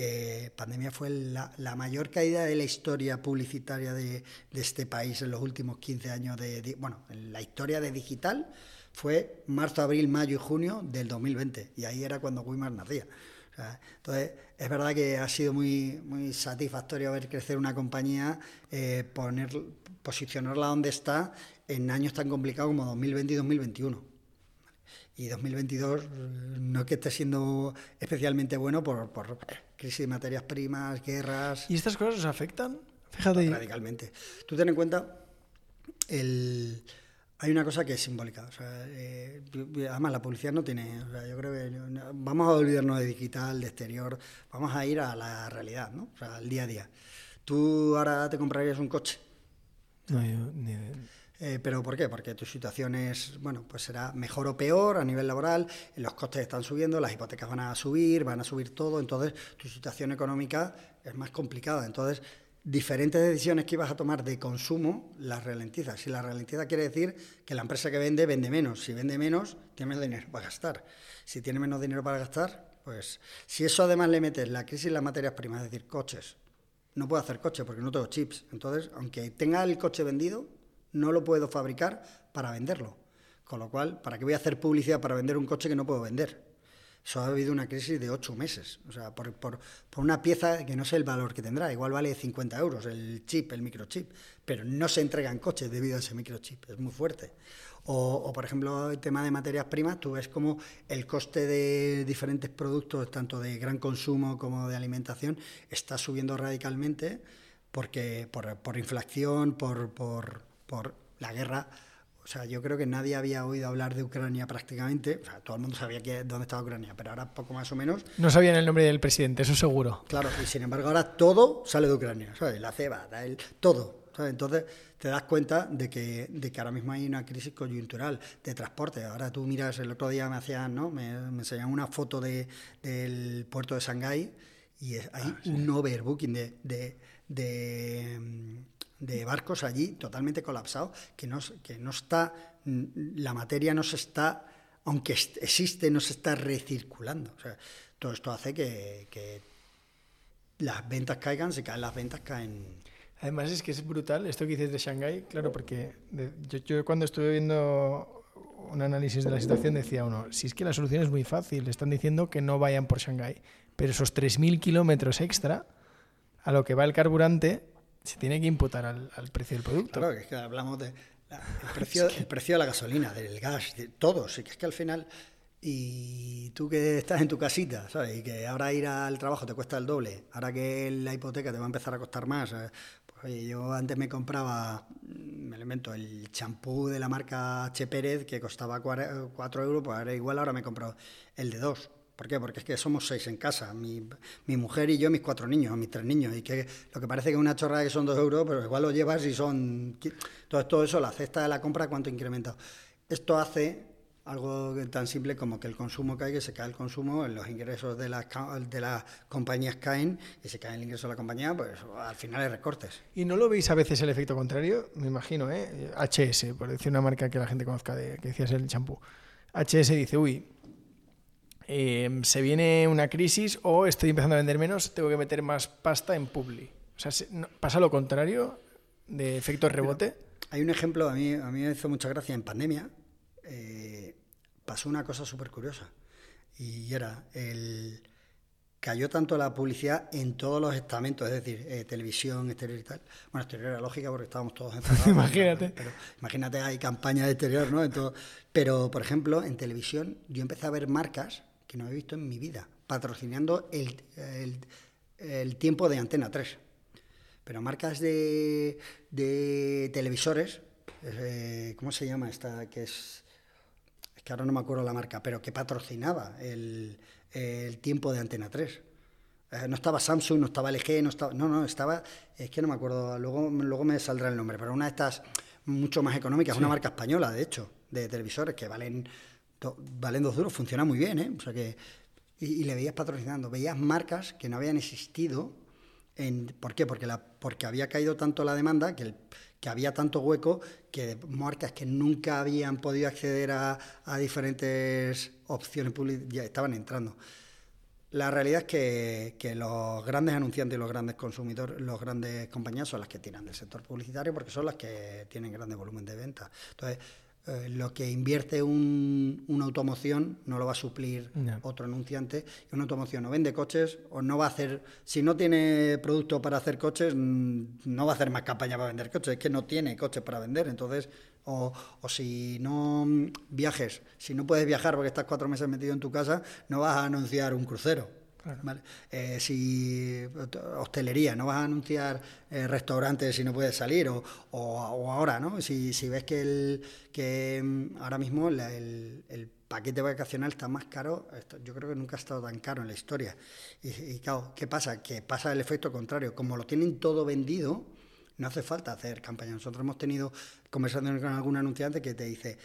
Eh, pandemia fue la, mayor caída de la historia publicitaria de, este país en los últimos 15 años de, bueno, en la historia de digital fue marzo, abril, mayo y junio del 2020 y ahí era cuando Wimar nacía. entonces, es verdad que ha sido muy, muy satisfactorio ver crecer una compañía, eh, poner, posicionarla donde está en años tan complicados como 2020 y 2021 y 2022 no es que esté siendo especialmente bueno por crisis de materias primas, guerras. ¿Y estas cosas os afectan? Fíjate. Radicalmente. Tú ten en cuenta, el, hay una cosa que es simbólica. O sea, eh, además, la publicidad no tiene. O sea, yo creo que vamos a olvidarnos de digital, de exterior, vamos a ir a la realidad, ¿no? O sea, al día a día. Tú ahora te comprarías un coche. No, yo ni eh, ¿Pero por qué? Porque tu situación es, bueno, pues será mejor o peor a nivel laboral, los costes están subiendo, las hipotecas van a subir, van a subir todo, entonces tu situación económica es más complicada. Entonces, diferentes decisiones que ibas a tomar de consumo las ralentizas. Si la ralentiza quiere decir que la empresa que vende vende menos. Si vende menos, tiene menos dinero para gastar. Si tiene menos dinero para gastar, pues si eso además le metes la crisis en las materias primas, es decir, coches, no puedo hacer coches porque no tengo chips. Entonces, aunque tenga el coche vendido, no lo puedo fabricar para venderlo. Con lo cual, ¿para qué voy a hacer publicidad para vender un coche que no puedo vender? Eso ha habido una crisis de ocho meses. O sea, por, por, una pieza que no sé el valor que tendrá. Igual vale 50 euros el chip, el microchip. Pero no se entregan coches debido a ese microchip. Es muy fuerte. O, o, por ejemplo, el tema de materias primas. Tú ves como el coste de diferentes productos, tanto de gran consumo como de alimentación, está subiendo radicalmente porque por, por inflación, por, por la guerra. O sea, yo creo que nadie había oído hablar de Ucrania prácticamente. O sea, todo el mundo sabía que, dónde estaba Ucrania, pero ahora poco más o menos. No sabían el nombre del presidente, eso seguro. Claro, y sin embargo ahora todo sale de Ucrania, ¿sabes? La ceba, el, todo. Entonces te das cuenta de que, de que ahora mismo hay una crisis coyuntural de transporte. Ahora tú miras, el otro día me hacían, ¿no? Me, enseñan una foto de, del puerto de Shanghái y hay ah, un overbooking de, de de barcos allí totalmente colapsados, que no, que no está, la materia no se está, aunque existe, no se está recirculando. O sea, todo esto hace que, las ventas caigan, se caen las ventas, caen... Además es que es brutal esto que dices de Shanghái, claro, porque yo, cuando estuve viendo un análisis de la situación decía uno, si es que la solución es muy fácil, están diciendo que no vayan por Shanghái, pero esos 3.000 kilómetros extra a lo que va el carburante se tiene que imputar al, precio del producto. Claro, que es que hablamos del precio, el precio de la gasolina, del gas, de todo. Sí, que es que al final, y tú que estás en tu casita, ¿sabes? Y que ahora ir al trabajo te cuesta el doble, ahora que la hipoteca te va a empezar a costar más. Pues, yo antes me compraba, me elemento, el champú de la marca H. Pérez que costaba 4 euros, pues ahora igual ahora me he comprado el de 2. ¿Por qué? Porque es que somos seis en casa, mi, mujer y yo, mis cuatro niños, mis tres niños, y que lo que parece que es una chorrada que son dos euros, pero igual lo llevas y son... Todo, todo eso, la cesta de la compra, ¿cuánto incrementa? Esto hace algo tan simple como que el consumo cae, que se cae el consumo, los ingresos de las, de las compañías caen y se cae el ingreso de la compañía, pues al final hay recortes. ¿Y no lo veis a veces el efecto contrario? Me imagino, ¿eh? HS, por decir una marca que la gente conozca, de, que decías el champú. HS dice, uy, Em, se viene una crisis o estoy empezando a vender menos, tengo que meter más pasta en Publi. O sea, ¿pasa lo contrario de efecto rebote? hay un ejemplo, a mí, a mí me hizo mucha gracia en pandemia. Eh, pasó una cosa súper curiosa y era el cayó tanto la publicidad en todos los estamentos, es decir, eh, televisión, exterior y tal. Bueno, exterior era lógica porque estábamos todos encerrados. imagínate. Pero, imagínate, hay campañas de exterior, ¿no? pero, por ejemplo, en televisión yo empecé a ver marcas que no he visto en mi vida, patrocinando el, el, tiempo de Antena 3. Pero marcas de, de televisores, eh, ¿cómo se llama esta? Que es, que ahora no me acuerdo la marca, pero que patrocinaba el, el tiempo de Antena 3. Eh, no estaba Samsung, no estaba LG, no estaba. No, no, estaba. Es que no me acuerdo, luego, luego me saldrá el nombre, pero una de estas mucho más económicas, una marca española, de hecho, de televisores que valen, valen dos duros, funciona muy bien, ¿eh? O sea que. Y, le veías patrocinando, veías marcas que no habían existido. En, ¿Por qué? Porque, la, porque había caído tanto la demanda que, que había tanto hueco que marcas que nunca habían podido acceder a, diferentes opciones públicas ya estaban entrando. La realidad es que, los grandes anunciantes y los grandes consumidores, los grandes compañías son las que tiran del sector publicitario porque son las que tienen grandes volumen de venta. Entonces, eh, lo que invierte un, una automoción no lo va a suplir otro anunciante. Y una automoción no vende coches o no va a hacer, si no tiene producto para hacer coches, no va a hacer más campaña para vender coches, es que no tiene coches para vender. Entonces, o, o, si no viajes, si no puedes viajar porque estás cuatro meses metido en tu casa, no vas a anunciar un crucero. Eh, si hostelería, no vas a anunciar eh, restaurantes si no puedes salir, o, o, ahora, ¿no? Si, si, ves que, el, que mm, ahora mismo el, el, paquete vacacional está más caro, yo creo que nunca ha estado tan caro en la historia. Y, y claro, ¿qué pasa? Que pasa el efecto contrario. Como lo tienen todo vendido, no hace falta hacer campaña. Nosotros hemos tenido conversaciones con algún anunciante que te dice,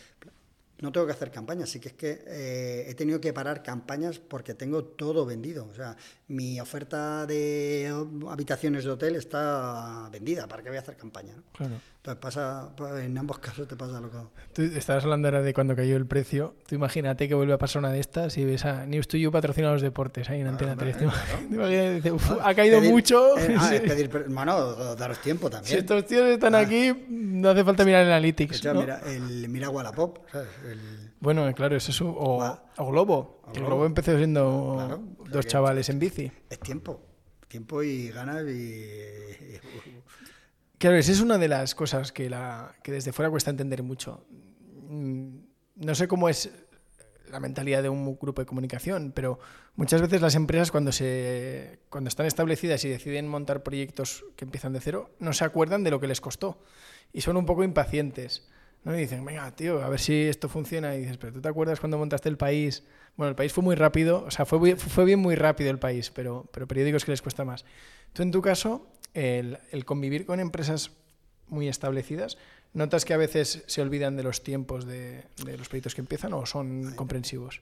no tengo que hacer campañas, sí que es que eh, he tenido que parar campañas porque tengo todo vendido. O sea, mi oferta de habitaciones de hotel está vendida, ¿para qué voy a hacer campaña? Claro. Entonces pasa, pues, en ambos casos te pasa lo que... Tú estabas hablando ahora de cuando cayó el precio. Tú imagínate que vuelve a pasar una de estas y ves a News to You patrocina los deportes ahí en Antena 3. ha caído mucho. Eh, ah, pedir, bueno, daros tiempo también. Si estos tíos están ah. aquí, no hace falta mirar el Analytics. mira, el, mira Wallapop, Bueno, claro, es eso. O, o Globo. El Globo empezó siendo dos chavales en bici. Es tiempo. Tiempo y ganas y Claro, esa es una de las cosas que, la, que desde fuera cuesta entender mucho. Mm, no sé cómo es la mentalidad de un grupo de comunicación, pero muchas veces las empresas cuando, se, cuando están establecidas y deciden montar proyectos que empiezan de cero, no se acuerdan de lo que les costó y son un poco impacientes. ¿no? Y dicen, venga, tío, a ver si esto funciona. Y dices, pero tú te acuerdas cuando montaste el país. Bueno, el país fue muy rápido, o sea, fue, fue bien muy rápido el país, pero, pero periódicos que les cuesta más. Tú en tu caso, el, convivir con empresas muy establecidas, ¿notas que a veces se olvidan de los tiempos de, los proyectos que empiezan o son comprensivos?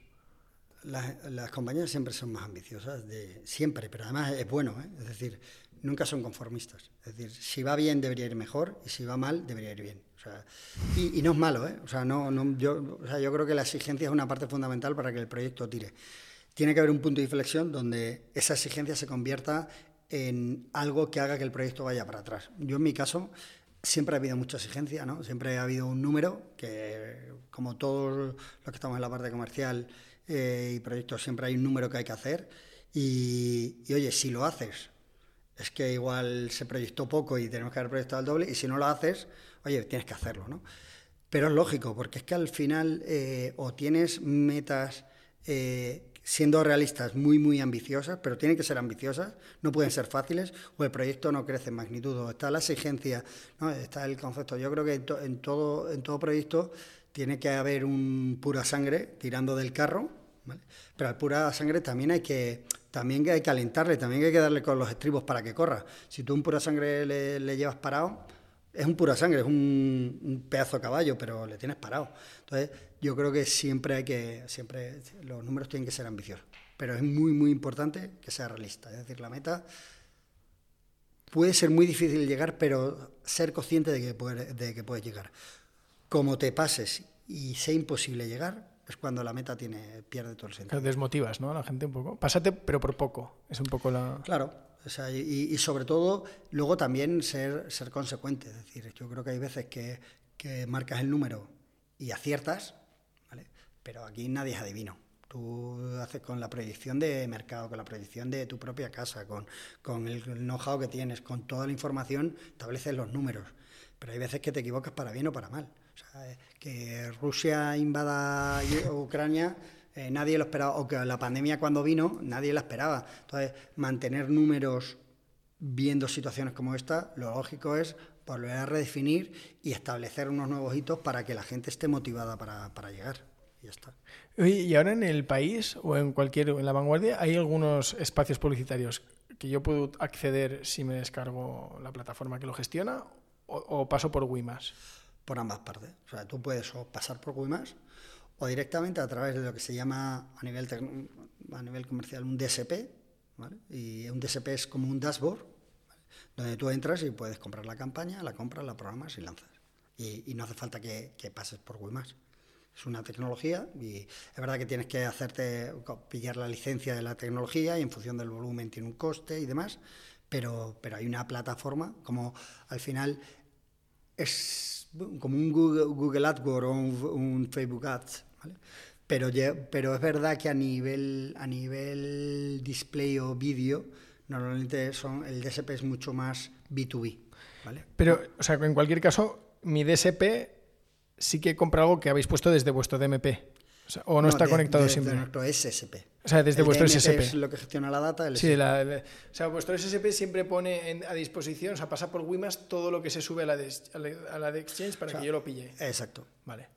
Las, compañías siempre son más ambiciosas, de, siempre, pero además es bueno, ¿eh? es decir, nunca son conformistas. Es decir, si va bien debería ir mejor y si va mal debería ir bien. y, no es malo, ¿eh? o, sea, no, no, yo, o sea, yo creo que la exigencia es una parte fundamental para que el proyecto tire. Tiene que haber un punto de inflexión donde esa exigencia se convierta en algo que haga que el proyecto vaya para atrás. Yo en mi caso siempre ha habido mucha exigencia, ¿no? Siempre ha habido un número que, como todos los que estamos en la parte comercial eh, y proyectos, siempre hay un número que hay que hacer. Y, oye, si lo haces, es que igual se proyectó poco y tenemos que haber proyectado el doble, y si no lo haces, oye, tienes que hacerlo, ¿no? Pero es lógico, porque es que al final eh, o tienes metas eh, siendo realistas, muy, muy ambiciosas, pero tienen que ser ambiciosas, no pueden ser fáciles, o el proyecto no crece en magnitud, o está la exigencia, ¿no? está el concepto. Yo creo que en, todo, en todo proyecto tiene que haber un pura sangre tirando del carro, pero al pura sangre también hay que también hay que alentarle, también hay que darle con los estribos para que corra. Si tú un pura sangre le, le llevas parado, es un pura sangre, es un, pedazo de caballo, pero le tienes parado. Entonces, yo creo que siempre hay que, siempre los números tienen que ser ambiciosos, pero es muy, muy importante que sea realista. Es decir, la meta puede ser muy difícil llegar, pero ser consciente de que, puede, de que puedes llegar. Como te pases y sea imposible llegar, es cuando la meta tiene pierde todo el sentido. desmotivas, ¿no? A la gente un poco. Pásate, pero por poco. Es un poco la. Claro, y, sobre todo, luego también ser, ser consecuente. Es decir, yo creo que hay veces que, que marcas el número y aciertas. Pero aquí nadie es adivino. Tú haces con la proyección de mercado, con la proyección de tu propia casa, con, con el know-how que tienes, con toda la información, estableces los números. Pero hay veces que te equivocas para bien o para mal. O sea, que Rusia invada Ucrania eh, nadie lo esperaba, o que la pandemia cuando vino, nadie la esperaba. Entonces, mantener números viendo situaciones como esta, lo lógico es volver a redefinir y establecer unos nuevos hitos para que la gente esté motivada para, llegar. Y ya está. y ahora en el país o en cualquier, en la vanguardia, hay algunos espacios publicitarios que yo puedo acceder si me descargo la plataforma que lo gestiona o, paso por Wimas. Por ambas partes. O sea, tú puedes pasar por Wimas o directamente a través de lo que se llama a nivel, a nivel comercial un DSP. Y un DSP es como un dashboard donde tú entras y puedes comprar la campaña, la compras, la programas y lanzas. Y, no hace falta que, pases por Wimas. Es una tecnología y es verdad que tienes que hacerte pillar la licencia de la tecnología y en función del volumen tiene un coste y demás, pero, pero hay una plataforma como al final es como un Google, AdWords o un, Facebook Ads, Pero, pero es verdad que a nivel, a nivel display o vídeo, normalmente son, el DSP es mucho más B2B. ¿vale? Pero, o sea, en cualquier caso, mi DSP sí que compra algo que habéis puesto desde vuestro DMP. O, no, está conectado siempre. Desde nuestro SSP. O sea, desde vuestro DMP SSP. Es lo que gestiona la data. sí, o sea, vuestro SSP siempre pone a disposición, o sea, pasa por Wimas todo lo que se sube a la de, a la de Exchange para que yo lo pille. Exacto. Vale.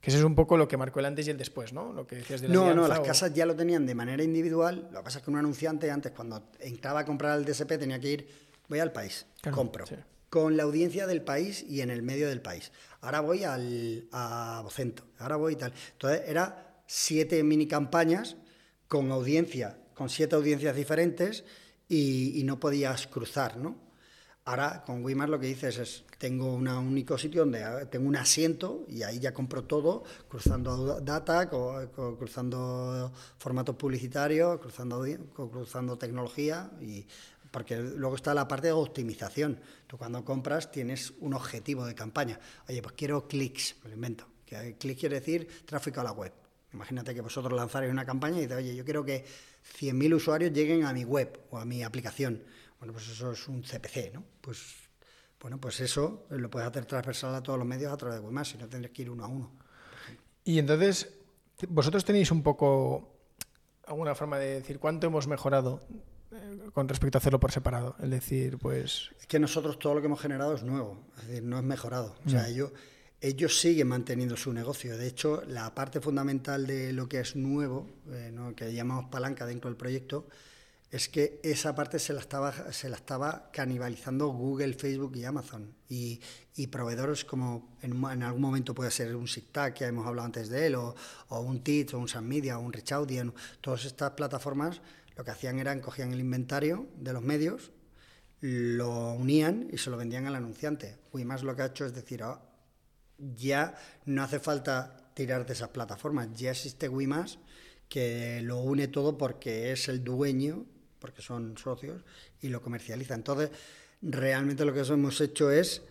Que eso es un poco lo que marcó el antes y el después, ¿no? Lo que decías de la No, no, las casas ya lo tenían de manera individual. Lo que pasa es que un anunciante antes, cuando entraba a comprar el DSP, tenía que ir, voy al país, compro. Con la audiencia del país y en el medio del país. Ahora voy al, a Vocento, ahora voy y tal. Entonces, era siete mini campañas con audiencia, con siete audiencias diferentes y, y no podías cruzar, ¿no? Ahora con Wimar lo que dices es, tengo un único sitio donde tengo un asiento y ahí ya compro todo, cruzando data, cruzando formatos publicitarios, cruzando, cruzando tecnología, y, porque luego está la parte de optimización. Tú cuando compras tienes un objetivo de campaña. Oye, pues quiero clics, me lo invento. Que clic quiere decir tráfico a la web. Imagínate que vosotros lanzaréis una campaña y dices, oye, yo quiero que 100.000 usuarios lleguen a mi web o a mi aplicación bueno, pues eso es un CPC, ¿no? Pues bueno, pues eso lo puedes hacer transversal a todos los medios a través de Webmas, y no tendrías que ir uno a uno. Y entonces, vosotros tenéis un poco alguna forma de decir cuánto hemos mejorado con respecto a hacerlo por separado. Es decir, pues. Es que nosotros todo lo que hemos generado es nuevo, es decir, no es mejorado. O sea, ellos, ellos siguen manteniendo su negocio. De hecho, la parte fundamental de lo que es nuevo, eh, que llamamos palanca dentro del proyecto, es que esa parte se la estaba, se la estaba canibalizando Google, Facebook y Amazon. Y, proveedores como en, algún momento puede ser un SIGTAG, que hemos hablado antes de él, o, un TIT, o un San Media, o un Richaudian, todas estas plataformas lo que hacían era cogían el inventario de los medios, lo unían y se lo vendían al anunciante. más lo que ha hecho es decir, ah, ya no hace falta tirar de esas plataformas, ya existe Wimas que lo une todo porque es el dueño porque son socios, y lo comercializa. Entonces, realmente lo que hemos hecho es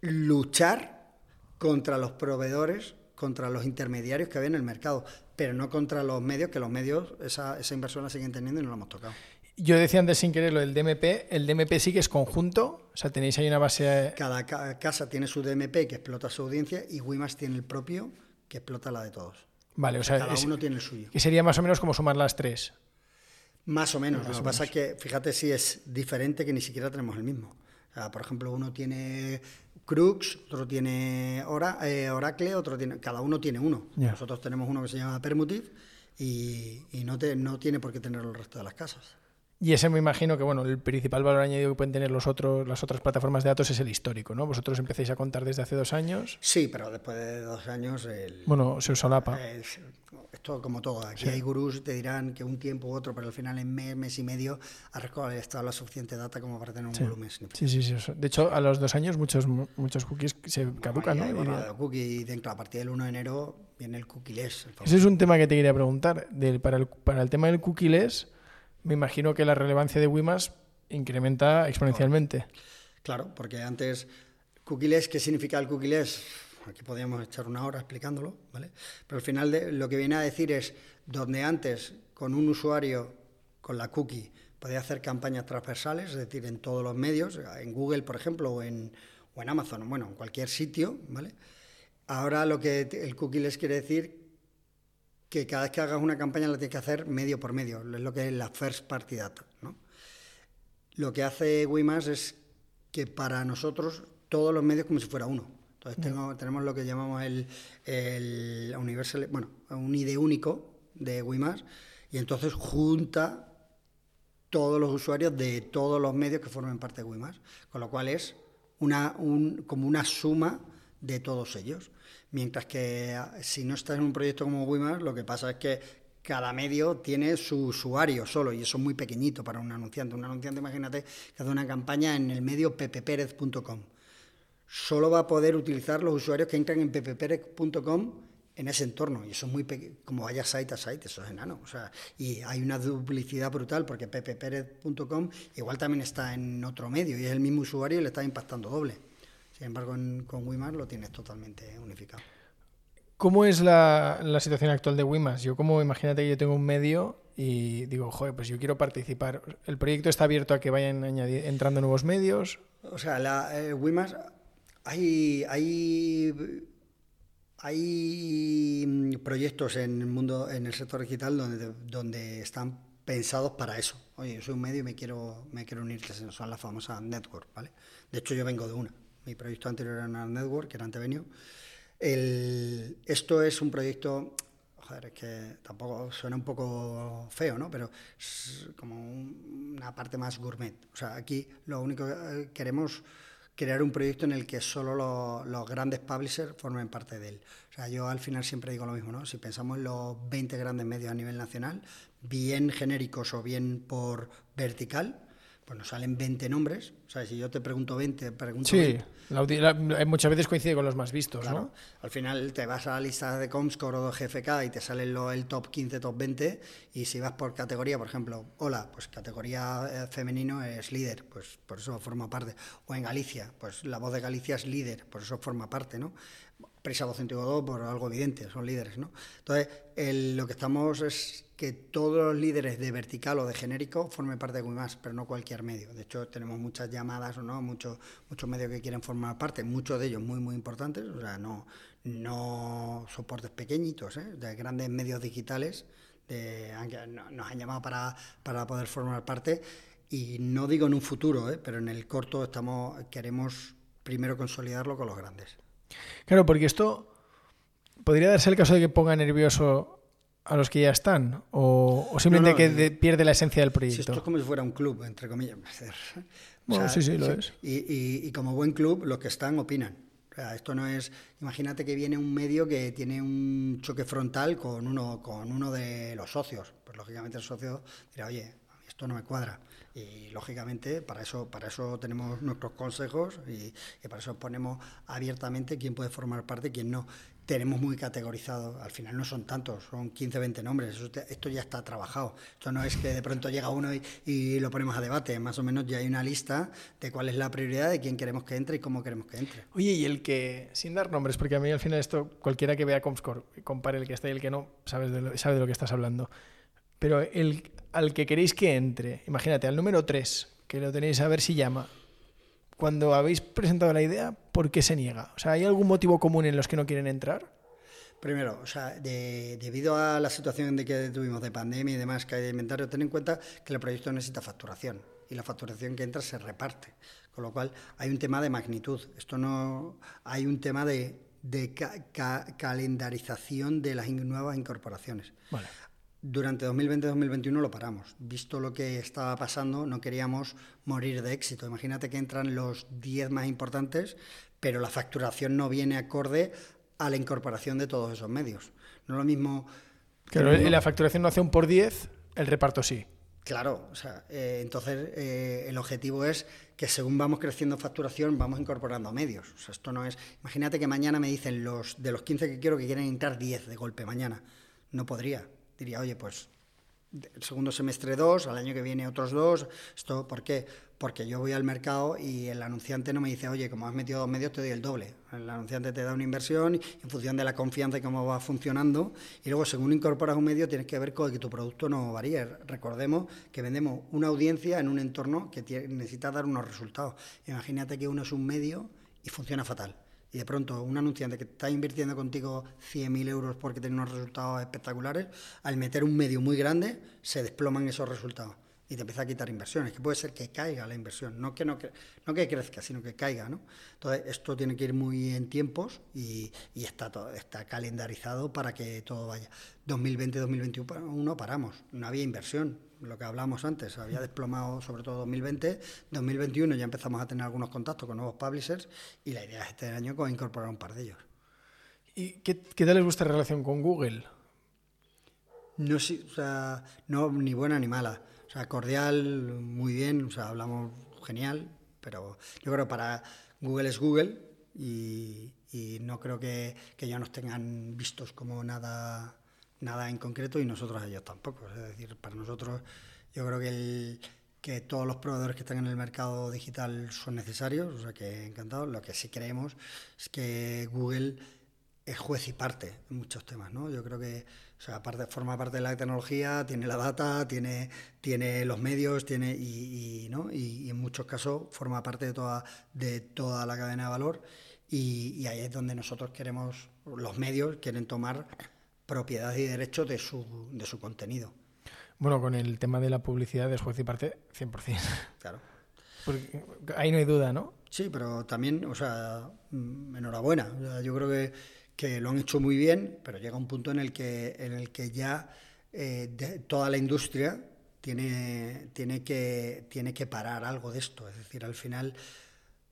luchar contra los proveedores, contra los intermediarios que había en el mercado, pero no contra los medios, que los medios esa, esa inversión la siguen teniendo y no la hemos tocado. Yo decía antes sin querer lo del DMP, el DMP sí que es conjunto, o sea, tenéis ahí una base... Cada casa tiene su DMP que explota su audiencia y Wimas tiene el propio que explota la de todos. Vale, o sea, cada uno tiene el suyo. Que sería más o menos como sumar las tres. Más o menos. lo que pasa es que, fíjate si es diferente que ni siquiera tenemos el mismo. por ejemplo, uno tiene Crux, otro tiene eh, Oracle, otro tiene. Cada uno tiene uno. Nosotros tenemos uno que se llama Permutive y, no, no tiene por qué tenerlo el resto de las casas. Y ese me imagino que bueno, el principal valor añadido que pueden tener los otros, las otras plataformas de datos es el histórico, ¿no? Vosotros empecéis a contar desde hace dos años. Sí, pero después de dos años el, bueno, se solapa. esto como todo, aquí hay gurús te dirán que un tiempo u otro, pero al final en mes, mes y medio has estado la suficiente data como para tener un volumen Sí, sí, sí. De hecho, a los dos años muchos muchos cookies se caducan, ¿no? cookie dentro, a partir del 1 de enero viene el cookieless. Ese es un tema que te quería preguntar. Del, para, el, para el tema del cookieless me imagino que la relevancia de WIMAS incrementa exponencialmente. Claro, porque antes, cookieless, ¿qué significa el cookieless? Aquí podríamos echar una hora explicándolo, ¿vale? Pero al final de, lo que viene a decir es, donde antes con un usuario, con la cookie, podía hacer campañas transversales, es decir, en todos los medios, en Google, por ejemplo, o en, o en Amazon, bueno, en cualquier sitio, ¿vale? Ahora lo que el cookieless quiere decir que cada vez que hagas una campaña la tienes que hacer medio por medio, es lo que es la first party data. ¿no? Lo que hace Wimas es que para nosotros todos los medios como si fuera uno. Entonces tenemos lo que llamamos el, el Universal, bueno, un ID único de WIMAS y entonces junta todos los usuarios de todos los medios que formen parte de WIMAS, con lo cual es una, un, como una suma de todos ellos. Mientras que ah, si no estás en un proyecto como WIMAS, lo que pasa es que cada medio tiene su usuario solo y eso es muy pequeñito para un anunciante. Un anunciante, imagínate, que hace una campaña en el medio pppérez.com. Solo va a poder utilizar los usuarios que entran en pppérez.com en ese entorno. Y eso es muy como vaya site a site, eso es enano. O sea, y hay una duplicidad brutal porque pppérez.com igual también está en otro medio y es el mismo usuario y le está impactando doble. Sin embargo, con Wimar lo tienes totalmente unificado. ¿Cómo es la, situación actual de Wimas? Yo como imagínate que yo tengo un medio y digo, joder, pues yo quiero participar. ¿El proyecto está abierto a que vayan entrando nuevos medios? O sea, la, eh, Wimas, hay, hay, hay mm, proyectos en el mundo, en el sector digital donde, donde están pensados para eso. Oye, yo soy un medio y me quiero, me quiero unir, que son las famosas network, ¿vale? De hecho, yo vengo de una. Mi proyecto anterior era una network, que era Antevenio el, esto es un proyecto, joder, es que tampoco suena un poco feo, ¿no? Pero es como una parte más gourmet. O sea, aquí lo único que eh, queremos crear un proyecto en el que solo los, grandes publishers formen parte de él. O sea, yo al final siempre digo lo mismo, ¿no? Si pensamos en los 20 grandes medios a nivel nacional, bien genéricos o bien por vertical, pues nos salen 20 nombres. O sea, si yo te pregunto 20, pregunto sí, muchas veces coincide con los más vistos, ¿no? Al final te vas a la lista de Comscore o de GFK y te sale el top 15, top 20. Y si vas por categoría, por ejemplo, hola, pues categoría eh, femenino es líder, pues por eso forma parte. O en Galicia, pues la voz de Galicia es líder, por eso forma parte, ¿no? Prisa Voz 102 por algo evidente, son líderes, ¿no? Entonces, lo que estamos es que todos los líderes de vertical o de genérico formen parte de WIMAS, pero no cualquier medio. De hecho, tenemos muchas llamadas o no, muchos, muchos medios que quieren formar parte, muchos de ellos muy, muy importantes, o sea, no, no soportes pequeñitos, ¿eh? de grandes medios digitales, de, nos han llamado para, para poder formar parte. Y no digo en un futuro, ¿eh? pero en el corto estamos, queremos primero consolidarlo con los grandes. Claro, porque esto podría darse el caso de que ponga nervioso a los que ya están? ¿O, simplemente que pierde la esencia del proyecto? esto es como si fuera un club, entre comillas. Bueno, sí, sí, lo es. Y, como buen club, los que están opinan. O sea, esto no es. Imagínate que viene un medio que tiene un choque frontal con uno, con uno de los socios. Pues lógicamente el socio dirá, oye, esto no me cuadra. Y lógicamente para eso, para eso tenemos nuestros consejos y, para eso ponemos abiertamente quién puede formar parte quién no tenemos muy categorizado. Al final no son tantos, son 15, 20 nombres. esto ya está trabajado. Esto no es que de pronto llega uno y, lo ponemos a debate. Más o menos ya hay una lista de cuál es la prioridad, de quién queremos que entre y cómo queremos que entre. Oye, y el que, sin dar nombres, porque a mí al final esto, cualquiera que vea Comscore, compare el que está y el que no, sabes de lo, sabe de lo que estás hablando. Pero el, al que queréis que entre, imagínate, al número 3, que lo tenéis a ver si llama, cuando habéis presentado la idea, ¿por qué se niega? O sea, ¿hay algún motivo común en los que no quieren entrar? Primero, o sea, debido a la situación de que tuvimos de pandemia y demás que hay de inventario, ten en cuenta que el proyecto necesita facturación y la facturación que entra se reparte, con lo cual hay un tema de magnitud. Esto no, hay un tema de, calendarización de las nuevas incorporaciones. Vale. Durante 2020-2021 lo paramos. Visto lo que estaba pasando, no queríamos morir de éxito. Imagínate que entran los 10 más importantes, pero la facturación no viene acorde a la incorporación de todos esos medios. No es lo mismo... Claro, la facturación no hace un por 10, el reparto sí. Claro, o sea, eh, entonces eh, el objetivo es que según vamos creciendo facturación, vamos incorporando medios. O sea, esto no es... Imagínate que mañana me dicen los de los 15 que quiero que quieren entrar 10 de golpe mañana. No podría diría, oye, pues el segundo semestre dos, al año que viene otros dos. Esto, ¿Por qué? Porque yo voy al mercado y el anunciante no me dice, oye, como has metido dos medios, te doy el doble. El anunciante te da una inversión en función de la confianza y cómo va funcionando. Y luego, según incorporas un medio, tienes que ver que tu producto no varíe. Recordemos que vendemos una audiencia en un entorno que necesita dar unos resultados. Imagínate que uno es un medio y funciona fatal y de pronto un anunciante que está invirtiendo contigo 100.000 euros porque tiene unos resultados espectaculares, al meter un medio muy grande se desploman esos resultados. y te empieza a quitar inversiones, que puede ser que caiga la inversión, no que, no, no que crezca, sino que caiga. ¿no? Entonces, esto tiene que ir muy en tiempos y, y está, todo, está calendarizado para que todo vaya. 2020-2021 paramos, no había inversión, lo que hablamos antes, había desplomado sobre todo 2020, 2021 ya empezamos a tener algunos contactos con nuevos publishers y la idea es este año incorporar un par de ellos. ¿Y qué, qué tal les gusta la relación con Google? No, sí, o sea, no ni buena ni mala. O sea, cordial, muy bien, o sea, hablamos genial, pero yo creo que para Google es Google y, no creo que, que ellos nos tengan vistos como nada, nada en concreto y nosotros ellos tampoco. Es decir, para nosotros yo creo que, el, que todos los proveedores que están en el mercado digital son necesarios, o sea que encantado. Lo que sí creemos es que Google es juez y parte en muchos temas, ¿no? Yo creo que o sea, forma parte de la tecnología, tiene la data, tiene, tiene los medios, tiene y, ¿no? y, en muchos casos forma parte de toda, de toda la cadena de valor y, ahí es donde nosotros queremos, los medios quieren tomar propiedad y derechos de su, de su contenido. Bueno, con el tema de la publicidad de juez y parte, 100%. Claro. Porque ahí no hay duda, ¿no? Sí, pero también, o sea, mm, enhorabuena. yo creo que que lo han hecho muy bien, pero llega un punto en el que, en el que ya eh, toda la industria tiene, tiene, que, tiene que parar algo de esto. Es decir, al final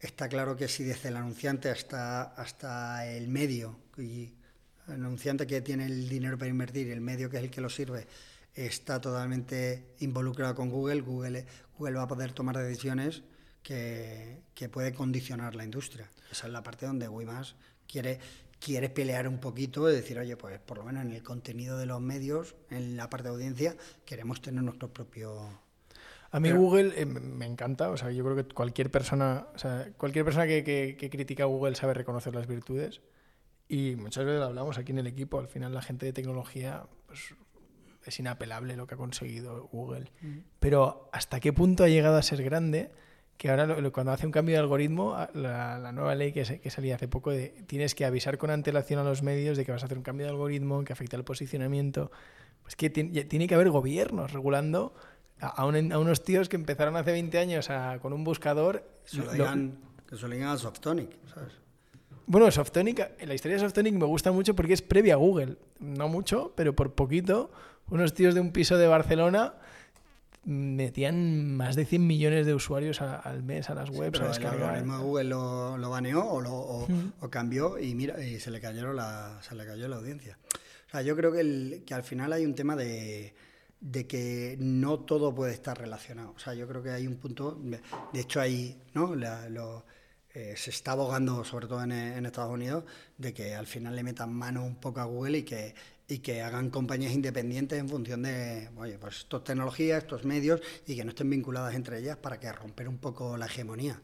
está claro que si desde el anunciante hasta, hasta el medio, y anunciante que tiene el dinero para invertir y el medio que es el que lo sirve, está totalmente involucrado con Google, Google, Google va a poder tomar decisiones que, que puede condicionar la industria. Esa es la parte donde Wimas quiere quiere pelear un poquito y decir, oye, pues por lo menos en el contenido de los medios, en la parte de audiencia, queremos tener nuestro propio... A mí Google eh, me encanta, o sea, yo creo que cualquier persona, o sea, cualquier persona que, que, critica a Google sabe reconocer las virtudes y muchas veces lo hablamos aquí en el equipo, al final la gente de tecnología pues, es inapelable lo que ha conseguido Google, pero ¿hasta qué punto ha llegado a ser grande? que ahora cuando hace un cambio de algoritmo, la, nueva ley que, que, salía hace poco, de, tienes que avisar con antelación a los medios de que vas a hacer un cambio de algoritmo que afecta al posicionamiento. Pues que tiene, tiene que haber gobiernos regulando a, unos tíos que empezaron hace 20 años con un buscador. que se lo a Softonic, ¿sabes? Bueno, Softonic, la historia de Softonic me gusta mucho porque es previa a Google. No mucho, pero por poquito. Unos tíos de un piso de Barcelona metían más de 100 millones de usuarios al mes a las webs a descargar. El Google lo, lo baneó o, lo, o, cambió y mira y se le cayó la se le cayó la audiencia. O sea, yo creo que, el, que al final hay un tema de, de que no todo puede estar relacionado. O sea, yo creo que hay un punto, de hecho hay, ¿no? lo, eh, se está abogando, sobre todo en, Estados Unidos, de que al final le metan mano un poco a Google y que y que hagan compañías independientes en función de, oye, pues estas tecnologías, estos medios y que no estén vinculadas entre ellas para que romper un poco la hegemonía.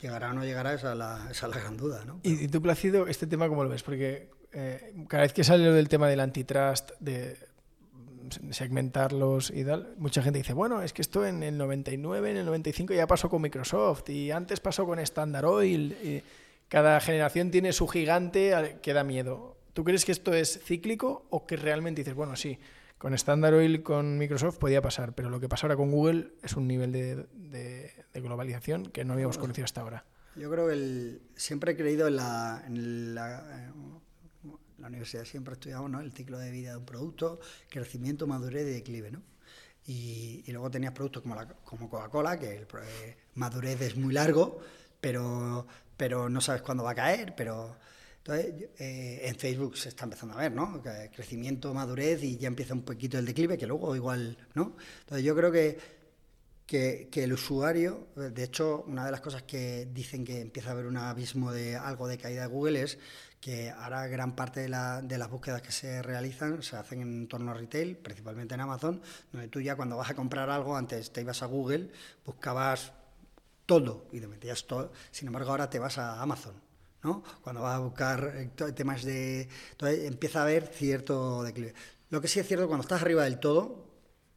¿Llegará o no llegará? Esa es la, esa gran duda, ¿no? ¿Y, tú, Placido, este tema cómo lo ves? Porque eh, cada vez que sale lo del tema del antitrust, de segmentarlos y tal, mucha gente dice, bueno, es que esto en el 99, en el 95 ya pasó con Microsoft y antes pasó con Standard Oil. Y cada generación tiene su gigante que da miedo. ¿Tú crees que esto es cíclico o que realmente dices, bueno, sí, con Standard Oil, con Microsoft podía pasar, pero lo que pasa ahora con Google es un nivel de, globalización que no habíamos conocido hasta ahora? Yo creo que siempre he creído en la, en la, la universidad, siempre estudiamos ¿no? el ciclo de vida de un producto, crecimiento, madurez y declive, ¿no? Y, luego tenías productos como, como Coca-Cola, que el eh, madurez es muy largo, pero, pero no sabes cuándo va a caer, pero entonces, eh, en Facebook se está empezando a ver, ¿no? Crecimiento, madurez y ya empieza un poquito el declive, que luego igual, ¿no? Entonces, yo creo que, que, el usuario, de hecho, una de las cosas que dicen que empieza a haber un abismo de algo de caída de Google es que ahora gran parte de, la, de las búsquedas que se realizan se hacen en entorno a retail, principalmente en Amazon, donde tú ya cuando vas a comprar algo, antes te ibas a Google, buscabas todo y te metías todo, sin embargo ahora te vas a Amazon ¿no? Cuando vas a buscar eh, temas de... Entonces empieza a haber cierto declive. Lo que sí es cierto, cuando estás arriba del todo,